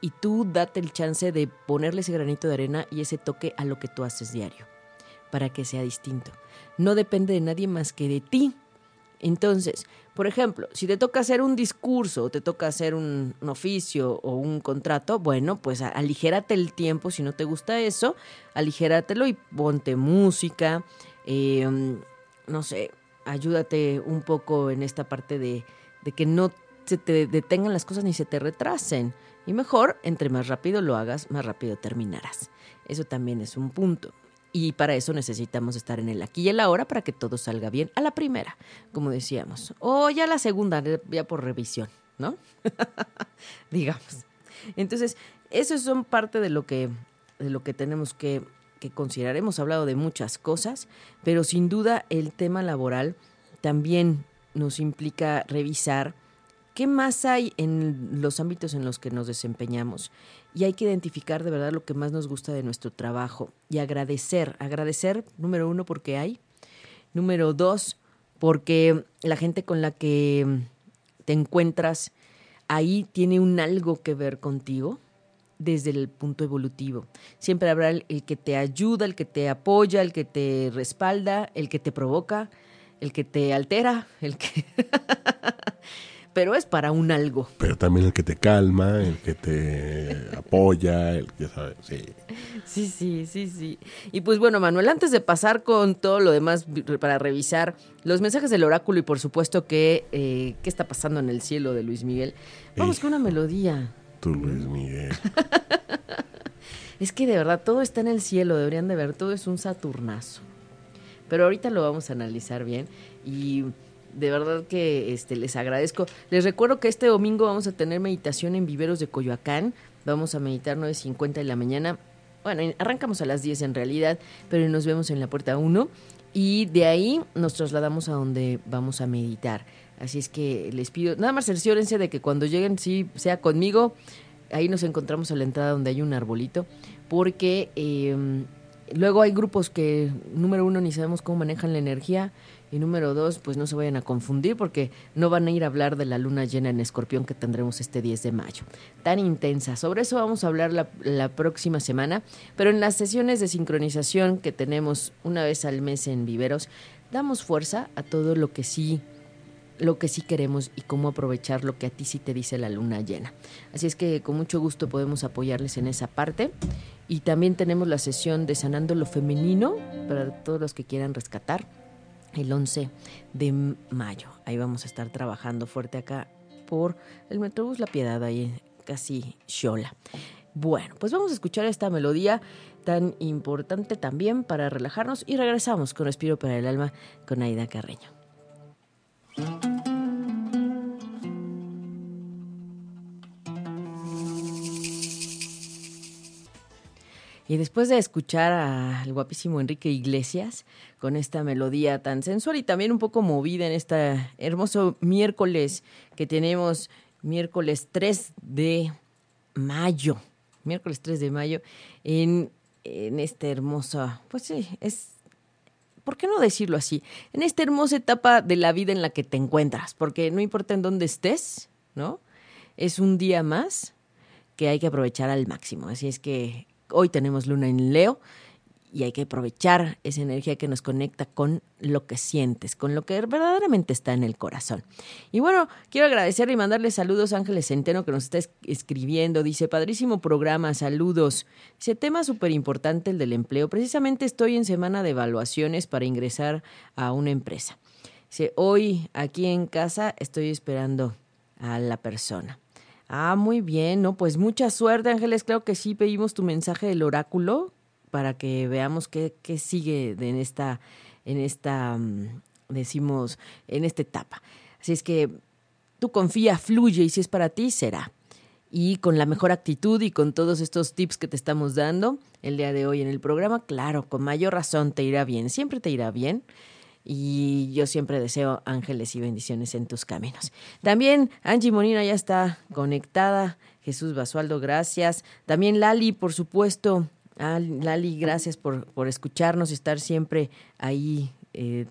Y tú date el chance de ponerle ese granito de arena y ese toque a lo que tú haces diario, para que sea distinto. No depende de nadie más que de ti. Entonces, por ejemplo, si te toca hacer un discurso o te toca hacer un, oficio o un contrato, bueno, pues aligérate el tiempo si no te gusta eso, aligératelo y ponte música, eh, no sé, ayúdate un poco en esta parte de que no se te detengan las cosas ni se te retrasen. Y mejor, entre más rápido lo hagas, más rápido terminarás. Eso también es un punto. Y para eso necesitamos estar en el aquí y el ahora para que todo salga bien a la primera, como decíamos. O ya la segunda, ya por revisión, ¿no? Digamos. Entonces, eso son parte de lo que, de lo que tenemos que, que considerar. Hemos hablado de muchas cosas, pero sin duda el tema laboral también nos implica revisar qué más hay en los ámbitos en los que nos desempeñamos. Y hay que identificar de verdad lo que más nos gusta de nuestro trabajo y agradecer. Agradecer, número uno, porque hay. Número dos, porque la gente con la que te encuentras ahí tiene un algo que ver contigo desde el punto evolutivo. Siempre habrá el, que te ayuda, el que te apoya, el que te respalda, el que te provoca, el que te altera, el que... Pero es para un algo. Pero también el que te calma, el que te apoya, el que sabe, sí. Sí, sí, sí, sí. Y pues bueno, Manuel, antes de pasar con todo lo demás para revisar los mensajes del oráculo y por supuesto que eh, qué está pasando en el cielo de Luis Miguel, vamos con una melodía. Tú, Luis Miguel. es que de verdad todo está en el cielo, deberían de ver, todo es un saturnazo. Pero ahorita lo vamos a analizar bien y de verdad que este, les agradezco. Les recuerdo que este domingo vamos a tener meditación en Viveros de Coyoacán. Vamos a meditar 9.50 de la mañana. Bueno, arrancamos a las 10 en realidad, pero nos vemos en la puerta 1 y de ahí nos trasladamos a donde vamos a meditar. Así es que les pido, nada más cerciórense de que cuando lleguen, sí, sea conmigo, ahí nos encontramos a la entrada donde hay un arbolito, porque eh, luego hay grupos que, número uno, ni sabemos cómo manejan la energía, y número dos, pues no se vayan a confundir porque no van a ir a hablar de la luna llena en escorpión que tendremos este 10 de mayo. Tan intensa. Sobre eso vamos a hablar la, la próxima semana, pero en las sesiones de sincronización que tenemos una vez al mes en Viveros, damos fuerza a todo lo que sí lo que sí queremos y cómo aprovechar lo que a ti sí te dice la luna llena. Así es que con mucho gusto podemos apoyarles en esa parte. Y también tenemos la sesión de Sanando lo Femenino para todos los que quieran rescatar el 11 de mayo. Ahí vamos a estar trabajando fuerte acá por el Metrobús La Piedad, ahí casi Xola. Bueno, pues vamos a escuchar esta melodía tan importante también para relajarnos y regresamos con Respiro para el Alma con Aida Carreño. Y después de escuchar al guapísimo Enrique Iglesias con esta melodía tan sensual y también un poco movida en este hermoso miércoles que tenemos, miércoles 3 de mayo, miércoles 3 de mayo, en, en esta hermosa, pues sí, es, ¿por qué no decirlo así? En esta hermosa etapa de la vida en la que te encuentras, porque no importa en dónde estés, ¿no? Es un día más que hay que aprovechar al máximo. Así es que hoy tenemos luna en Leo y hay que aprovechar esa energía que nos conecta con lo que sientes, con lo que verdaderamente está en el corazón. Y bueno, quiero agradecer y mandarle saludos a Ángeles Centeno que nos está escribiendo. Dice, padrísimo programa, saludos. Dice, tema súper importante el del empleo. Precisamente estoy en semana de evaluaciones para ingresar a una empresa. Dice, hoy aquí en casa estoy esperando a la persona. Ah, muy bien, ¿no? Pues mucha suerte, Ángeles. Creo que sí pedimos tu mensaje del oráculo para que veamos qué, qué sigue en esta, en esta, mm, decimos, en esta etapa. Así es que tú confía, fluye y si es para ti, será. Y con la mejor actitud y con todos estos tips que te estamos dando el día de hoy en el programa, claro, con mayor razón te irá bien, siempre te irá bien y yo siempre deseo ángeles y bendiciones en tus caminos. También Angie Molina ya está conectada. Jesús Basualdo, gracias. También Lali, por supuesto. Ah, Lali, gracias por, por escucharnos y estar siempre ahí, eh,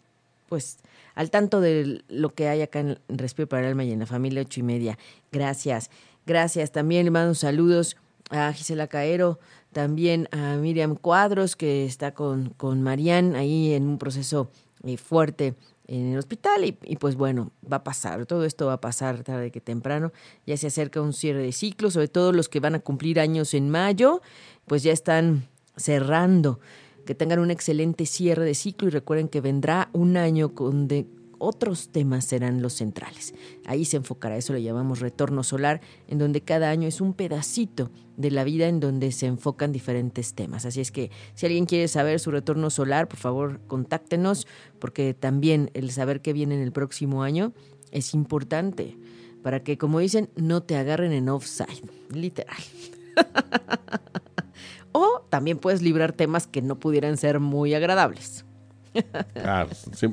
pues, al tanto de lo que hay acá en Respiro para el Alma y en la familia ocho y media. Gracias, gracias. También le mando saludos a Gisela Caero, también a Miriam Cuadros, que está con, con Marian ahí en un proceso fuerte en el hospital y, pues bueno, va a pasar, todo esto va a pasar tarde que temprano, ya se acerca un cierre de ciclo, sobre todo los que van a cumplir años en mayo, pues ya están cerrando, que tengan un excelente cierre de ciclo y recuerden que vendrá un año con, otros temas serán los centrales. Ahí se enfocará, eso le llamamos retorno solar, en donde cada año es un pedacito de la vida en donde se enfocan diferentes temas. Así es que si alguien quiere saber su retorno solar, por favor contáctenos, porque también el saber qué viene en el próximo año es importante para que, como dicen, no te agarren en offside, literal. o también puedes librar temas que no pudieran ser muy agradables. Claro,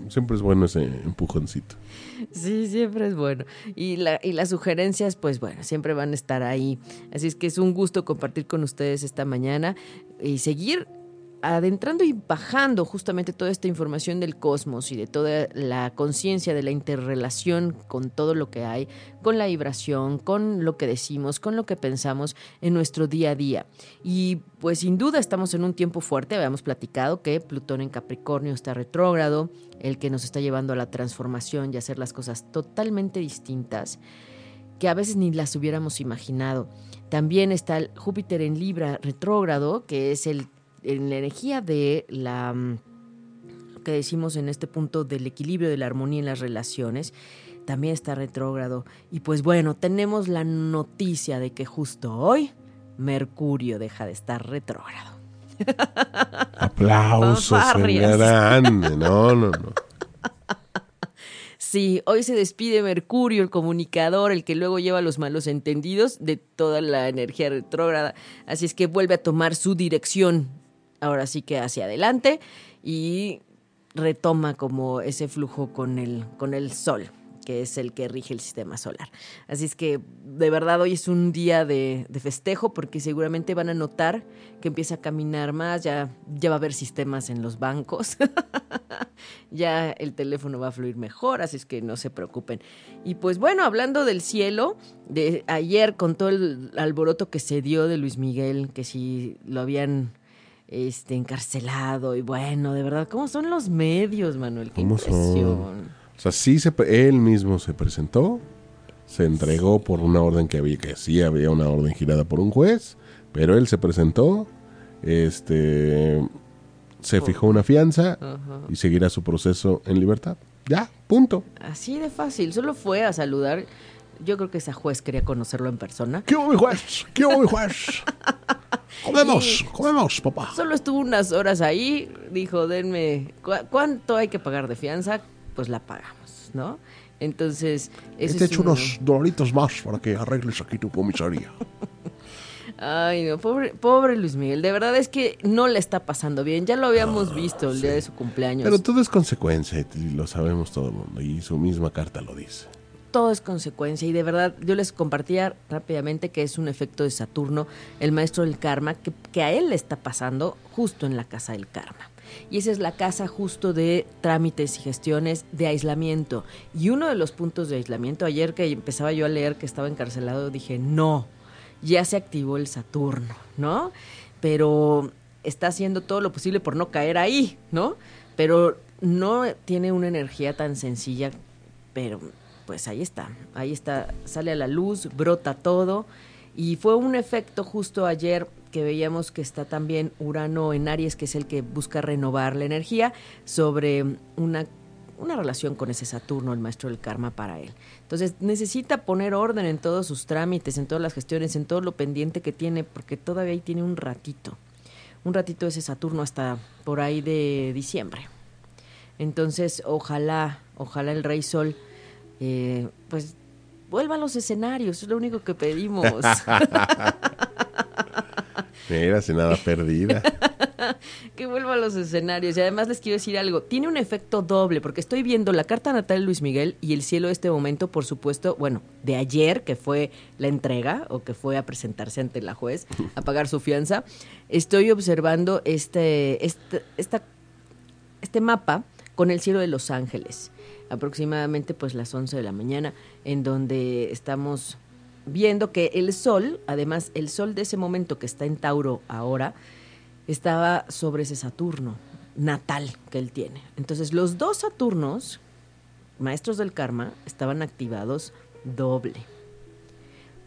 siempre, es bueno ese empujoncito. Sí, siempre es bueno. Y, la, y las sugerencias, pues bueno, siempre van a estar ahí. Así es que es un gusto compartir con ustedes esta mañana y seguir adentrando y bajando justamente toda esta información del cosmos y de toda la conciencia de la interrelación con todo lo que hay, con la vibración, con lo que decimos, con lo que pensamos en nuestro día a día. Y pues sin duda estamos en un tiempo fuerte, habíamos platicado que Plutón en Capricornio está retrógrado, el que nos está llevando a la transformación y a hacer las cosas totalmente distintas que a veces ni las hubiéramos imaginado. También está Júpiter en Libra retrógrado, que es el en la energía de la mm, que decimos en este punto del equilibrio de la armonía en las relaciones, también está retrógrado. Y pues bueno, tenemos la noticia de que justo hoy Mercurio deja de estar retrógrado. Aplausos, grande. No, no, no. Sí, hoy se despide Mercurio, el comunicador, el que luego lleva los malos entendidos de toda la energía retrógrada. Así es que vuelve a tomar su dirección ahora sí que hacia adelante y retoma como ese flujo con el, con el sol que es el que rige el sistema solar. Así es que de verdad hoy es un día de, festejo porque seguramente van a notar que empieza a caminar más, ya, ya va a haber sistemas en los bancos, ya el teléfono va a fluir mejor, así es que no se preocupen. Y pues bueno, hablando del cielo, de ayer con todo el alboroto que se dio de Luis Miguel, que si lo habían este, encarcelado y bueno, de verdad, ¿cómo son los medios, Manuel? Qué ¿Cómo impresión. O sea, sí, se, él mismo se presentó, se entregó por una orden que había, que sí había una orden girada por un juez, pero él se presentó, este, se fijó una fianza y seguirá su proceso en libertad. Ya, punto. Así de fácil, solo fue a saludar. Yo creo que esa juez quería conocerlo en persona. ¿Qué hubo, mi juez? ¿Qué hubo, mi juez? Comemos, comemos, papá. Solo estuvo unas horas ahí, dijo, denme, ¿cuánto hay que pagar de fianza? Pues la pagamos, ¿no? Entonces... Eso Te he hecho unos dolaritos más para que arregles aquí tu comisaría. Ay, no, pobre, pobre Luis Miguel. De verdad es que no le está pasando bien. Ya lo habíamos ah, visto el día de su cumpleaños. Pero todo es consecuencia y lo sabemos todo el mundo. Y su misma carta lo dice todo es consecuencia y de verdad yo les compartía rápidamente que es un efecto de Saturno, el maestro del karma, que, a él le está pasando justo en la casa del karma. Y esa es la casa justo de trámites y gestiones de aislamiento. Y uno de los puntos de aislamiento, ayer que empezaba yo a leer que estaba encarcelado, dije, no, ya se activó el Saturno, ¿no? Pero está haciendo todo lo posible por no caer ahí, ¿no? Pero no tiene una energía tan sencilla, pero pues ahí está, ahí está, sale a la luz, brota todo. Y fue un efecto justo ayer que veíamos que está también Urano en Aries, que es el que busca renovar la energía, sobre una, una relación con ese Saturno, el maestro del karma para él. Entonces necesita poner orden en todos sus trámites, en todas las gestiones, en todo lo pendiente que tiene, porque todavía ahí tiene un ratito. Un ratito ese Saturno hasta por ahí de diciembre. Entonces, ojalá, ojalá el Rey Sol eh, pues vuelva a los escenarios, es lo único que pedimos. Mira, sin nada perdida. que vuelva a los escenarios. Y además les quiero decir algo, tiene un efecto doble, porque estoy viendo la carta natal de Luis Miguel y el cielo de este momento, por supuesto, bueno, de ayer, que fue la entrega, o que fue a presentarse ante la juez, a pagar su fianza, estoy observando este, este, esta, este mapa con el cielo de Los Ángeles aproximadamente pues las 11 de la mañana, en donde estamos viendo que el sol, además el sol de ese momento que está en Tauro ahora, estaba sobre ese Saturno natal que él tiene. Entonces los dos Saturnos, maestros del karma, estaban activados doble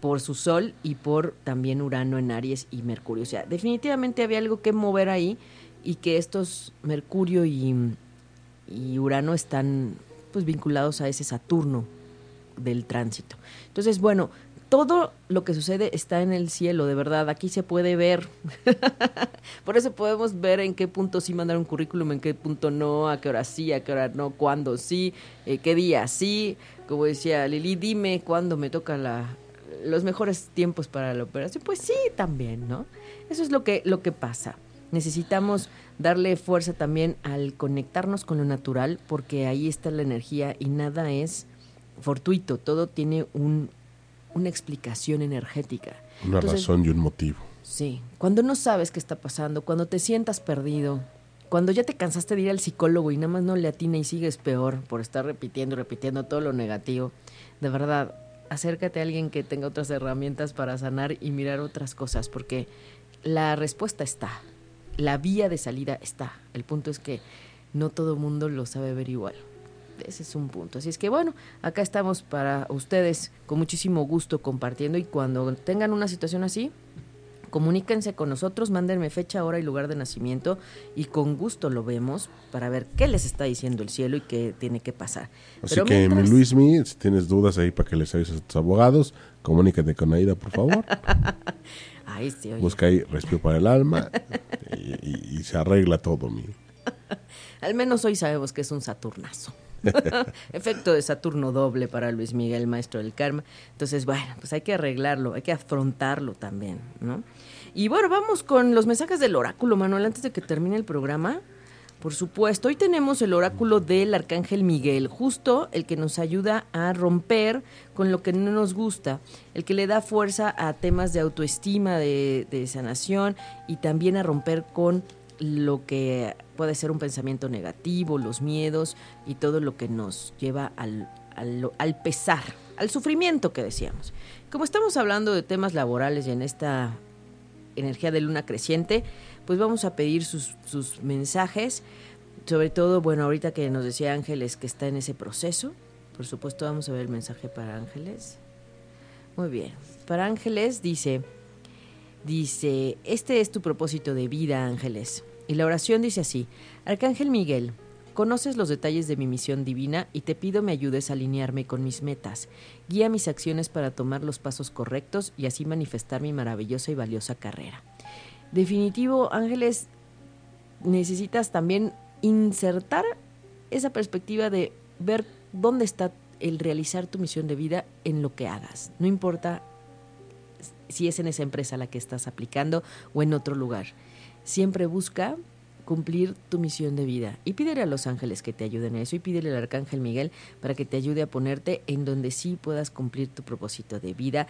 por su Sol y por también Urano en Aries y Mercurio. O sea, definitivamente había algo que mover ahí y que estos Mercurio y, y Urano están pues vinculados a ese Saturno del tránsito. Entonces, bueno, todo lo que sucede está en el cielo, de verdad. Aquí se puede ver. Por eso podemos ver en qué punto sí mandar un currículum, en qué punto no, a qué hora sí, a qué hora no, cuándo sí, eh, qué día sí. Como decía Lili, dime cuándo me toca la, los mejores tiempos para la operación. Pues sí, también, ¿no? Eso es lo que, lo que pasa. Necesitamos darle fuerza también al conectarnos con lo natural, porque ahí está la energía y nada es fortuito, todo tiene un, una explicación energética. Una razón y un motivo. Sí, cuando no sabes qué está pasando, cuando te sientas perdido, cuando ya te cansaste de ir al psicólogo y nada más no le atina y sigues peor por estar repitiendo y repitiendo todo lo negativo, de verdad, acércate a alguien que tenga otras herramientas para sanar y mirar otras cosas, porque la respuesta está, la vía de salida está. El punto es que no todo mundo lo sabe ver igual. Ese es un punto. Así es que bueno, acá estamos para ustedes con muchísimo gusto compartiendo y cuando tengan una situación así, comuníquense con nosotros, mándenme fecha, hora y lugar de nacimiento y con gusto lo vemos para ver qué les está diciendo el cielo y qué tiene que pasar. Así que, mi Luismi, si tienes dudas ahí para que les avises a tus abogados, comunícate con Aida, por favor. Busca ahí respiro para el alma y, y se arregla todo, mi. Al menos hoy sabemos que es un Saturnazo. Efecto de Saturno doble para Luis Miguel, maestro del karma. Entonces, bueno, pues hay que arreglarlo, hay que afrontarlo también, ¿no? Y bueno, vamos con los mensajes del oráculo, Manuel, antes de que termine el programa. Por supuesto, hoy tenemos el oráculo del Arcángel Miguel, justo el que nos ayuda a romper con lo que no nos gusta, el que le da fuerza a temas de autoestima, de, sanación y también a romper con lo que puede ser un pensamiento negativo, los miedos y todo lo que nos lleva al, al, pesar, al sufrimiento que decíamos. Como estamos hablando de temas laborales y en esta energía de luna creciente, pues vamos a pedir sus, sus mensajes, sobre todo, bueno, ahorita que nos decía Ángeles que está en ese proceso, por supuesto vamos a ver el mensaje para Ángeles. Muy bien, para Ángeles dice, dice, este es tu propósito de vida, Ángeles. Y la oración dice así, Arcángel Miguel, conoces los detalles de mi misión divina y te pido me ayudes a alinearme con mis metas. Guía mis acciones para tomar los pasos correctos y así manifestar mi maravillosa y valiosa carrera. Definitivo, Ángeles, necesitas también insertar esa perspectiva de ver dónde está el realizar tu misión de vida en lo que hagas. No importa si es en esa empresa la que estás aplicando o en otro lugar siempre busca cumplir tu misión de vida. Y pídele a los ángeles que te ayuden a eso y pídele al arcángel Miguel para que te ayude a ponerte en donde sí puedas cumplir tu propósito de vida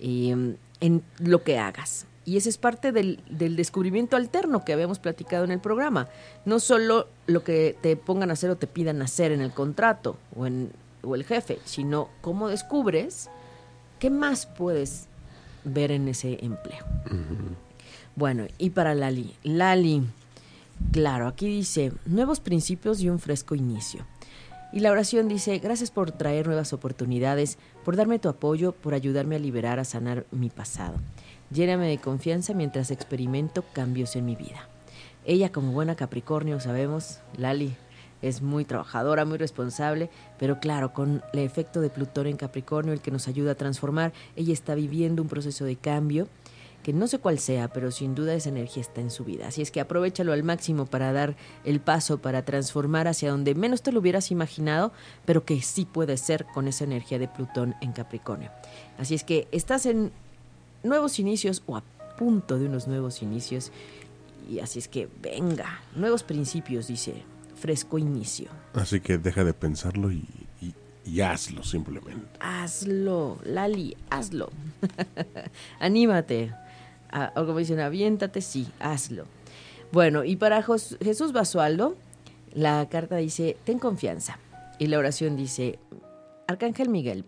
em, en lo que hagas. Y ese es parte del, del, descubrimiento alterno que habíamos platicado en el programa. No solo lo que te pongan a hacer o te pidan hacer en el contrato o, en, o el jefe, sino cómo descubres qué más puedes ver en ese empleo. Bueno, y para Lali. Lali, claro, aquí dice, nuevos principios y un fresco inicio. Y la oración dice, gracias por traer nuevas oportunidades, por darme tu apoyo, por ayudarme a liberar, a sanar mi pasado. Lléname de confianza mientras experimento cambios en mi vida. Ella como buena Capricornio, sabemos, Lali, es muy trabajadora, muy responsable, pero claro, con el efecto de Plutón en Capricornio, el que nos ayuda a transformar, ella está viviendo un proceso de cambio que no sé cuál sea, pero sin duda esa energía está en su vida. Así es que aprovechalo al máximo para dar el paso, para transformar hacia donde menos te lo hubieras imaginado, pero que sí puede ser con esa energía de Plutón en Capricornio. Así es que estás en nuevos inicios o a punto de unos nuevos inicios. Y así es que venga, nuevos principios, dice, fresco inicio. Así que deja de pensarlo y, y hazlo simplemente. Hazlo, Lali, hazlo. Anímate o como dicen, aviéntate, sí, hazlo. Bueno, y para Jesús Basualdo, la carta dice, ten confianza. Y la oración dice, Arcángel Miguel,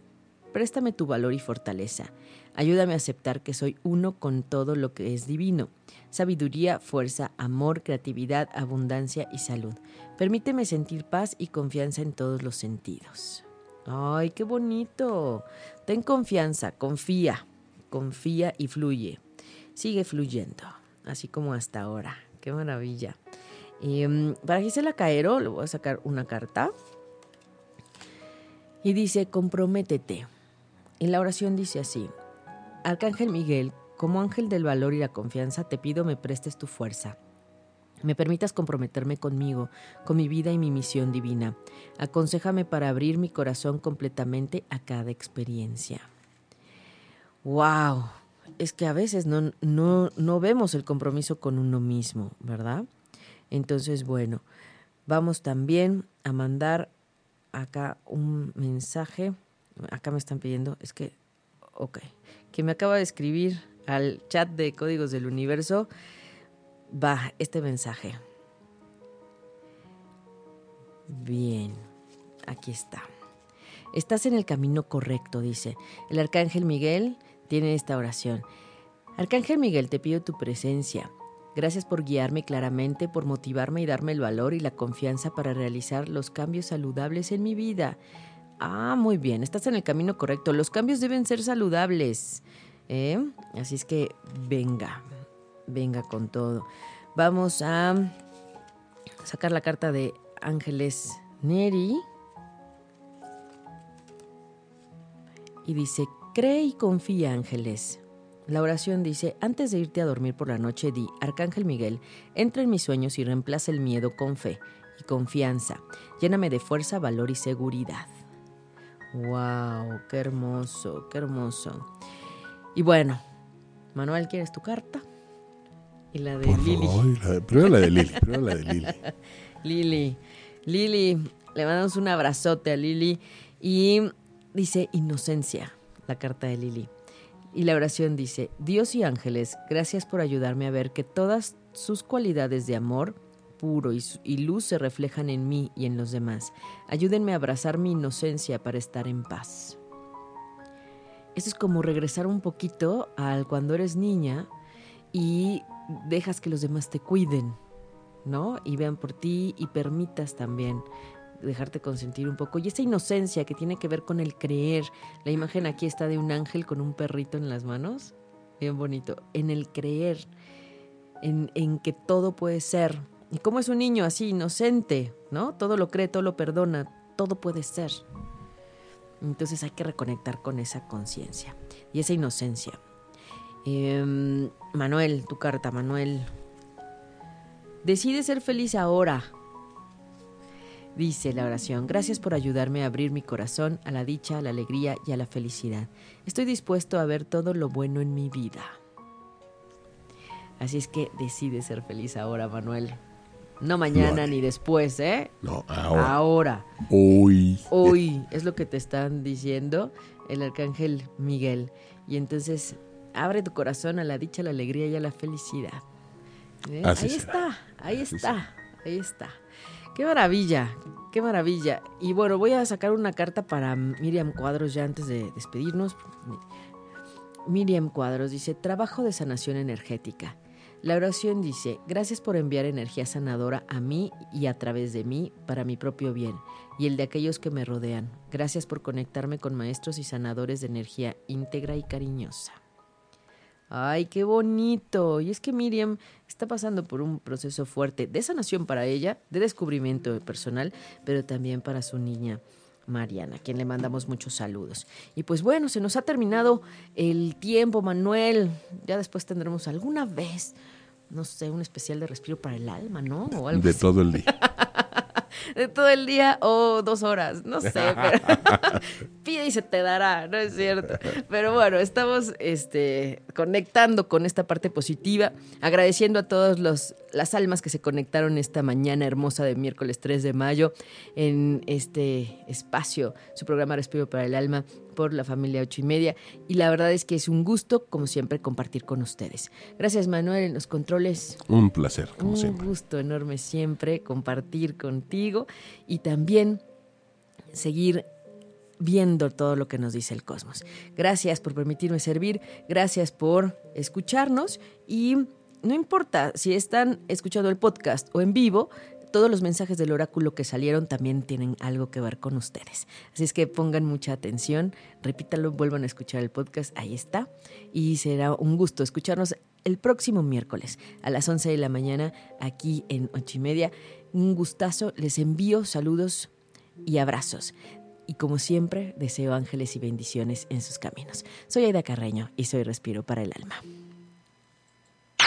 préstame tu valor y fortaleza. Ayúdame a aceptar que soy uno con todo lo que es divino. Sabiduría, fuerza, amor, creatividad, abundancia y salud. Permíteme sentir paz y confianza en todos los sentidos. ¡Ay, qué bonito! Ten confianza, confía, confía y fluye sigue fluyendo, así como hasta ahora. Qué maravilla. Mm, para Gisela Caero le voy a sacar una carta. Y dice, comprométete. En la oración dice así, Arcángel Miguel, como ángel del valor y la confianza, te pido me prestes tu fuerza. Me permitas comprometerme conmigo, con mi vida y mi misión divina. Aconsejame para abrir mi corazón completamente a cada experiencia. ¡Wow! Es que a veces no, no, no vemos el compromiso con uno mismo, ¿verdad? Entonces, bueno, vamos también a mandar acá un mensaje. Acá me están pidiendo, es que, ok, que me acaba de escribir al chat de Códigos del Universo va este mensaje. Bien, aquí está. Estás en el camino correcto, dice. El arcángel Miguel tiene esta oración. Arcángel Miguel, te pido tu presencia. Gracias por guiarme claramente, por motivarme y darme el valor y la confianza para realizar los cambios saludables en mi vida. Ah, muy bien, estás en el camino correcto. Los cambios deben ser saludables. ¿eh? Así es que venga, venga con todo. Vamos a sacar la carta de Ángeles Neri. Y dice, cree y confía, Ángeles. La oración dice, antes de irte a dormir por la noche, di, Arcángel Miguel, entra en mis sueños y reemplaza el miedo con fe y confianza. Lléname de fuerza, valor y seguridad. ¡Wow! ¡Qué hermoso! ¡Qué hermoso! Y bueno, Manuel, ¿quieres tu carta? Y la de Lili. primero la de Lili, primero la de Lili. Lili. Lili, le mandamos un abrazote a Lili. Y dice inocencia, la carta de Lili. Y la oración dice, Dios y ángeles, gracias por ayudarme a ver que todas sus cualidades de amor puro y, luz se reflejan en mí y en los demás. Ayúdenme a abrazar mi inocencia para estar en paz. Eso es como regresar un poquito al cuando eres niña y dejas que los demás te cuiden, ¿no? Y vean por ti y permitas también dejarte consentir un poco. Y esa inocencia que tiene que ver con el creer. La imagen aquí está de un ángel con un perrito en las manos. Bien bonito. En el creer, en que todo puede ser. Y como es un niño así, inocente, ¿no? Todo lo cree, todo lo perdona, todo puede ser. Entonces hay que reconectar con esa conciencia y esa inocencia. Eh, Manuel, tu carta, Manuel. Decide ser feliz ahora. Dice la oración, gracias por ayudarme a abrir mi corazón a la dicha, a la alegría y a la felicidad. Estoy dispuesto a ver todo lo bueno en mi vida. Así es que decide ser feliz ahora, Manuel. No mañana ni después, ¿eh? No, ahora. Ahora. Hoy. Hoy es lo que te están diciendo el arcángel Miguel. Y entonces abre tu corazón a la dicha, a la alegría y a la felicidad. ¿Eh? Ahí será. está, ahí está, ahí está. Qué maravilla, qué maravilla. Y bueno, voy a sacar una carta para Miriam Cuadros ya antes de despedirnos. Miriam Cuadros dice, trabajo de sanación energética. La oración dice, gracias por enviar energía sanadora a mí y a través de mí para mi propio bien y el de aquellos que me rodean. Gracias por conectarme con maestros y sanadores de energía íntegra y cariñosa. Ay, qué bonito. Y es que Miriam está pasando por un proceso fuerte de sanación para ella, de descubrimiento personal, pero también para su niña. Mariana, a quien le mandamos muchos saludos. Y pues bueno, se nos ha terminado el tiempo, Manuel. Ya después tendremos alguna vez, no sé, un especial de respiro para el alma, ¿no? O algo de así. todo el día. de todo el día o dos horas, no sé, pero pide y se te dará, no es cierto. Pero bueno, estamos este, conectando con esta parte positiva, agradeciendo a todas las almas que se conectaron esta mañana hermosa de miércoles 3 de mayo en este espacio, su programa Respiro para el Alma por la familia ocho y media y la verdad es que es un gusto como siempre compartir con ustedes. Gracias Manuel en los controles. Un placer, como un siempre. Un gusto enorme siempre compartir contigo y también seguir viendo todo lo que nos dice el cosmos. Gracias por permitirme servir, gracias por escucharnos y no importa si están escuchando el podcast o en vivo, todos los mensajes del oráculo que salieron también tienen algo que ver con ustedes. Así es que pongan mucha atención, repítalo, vuelvan a escuchar el podcast, ahí está. Y será un gusto escucharnos el próximo miércoles a las 11 de la mañana aquí en ocho y media. Un gustazo, les envío saludos y abrazos. y como siempre deseo ángeles y bendiciones en sus caminos. Soy Aida Carreño y soy Respiro para el Alma.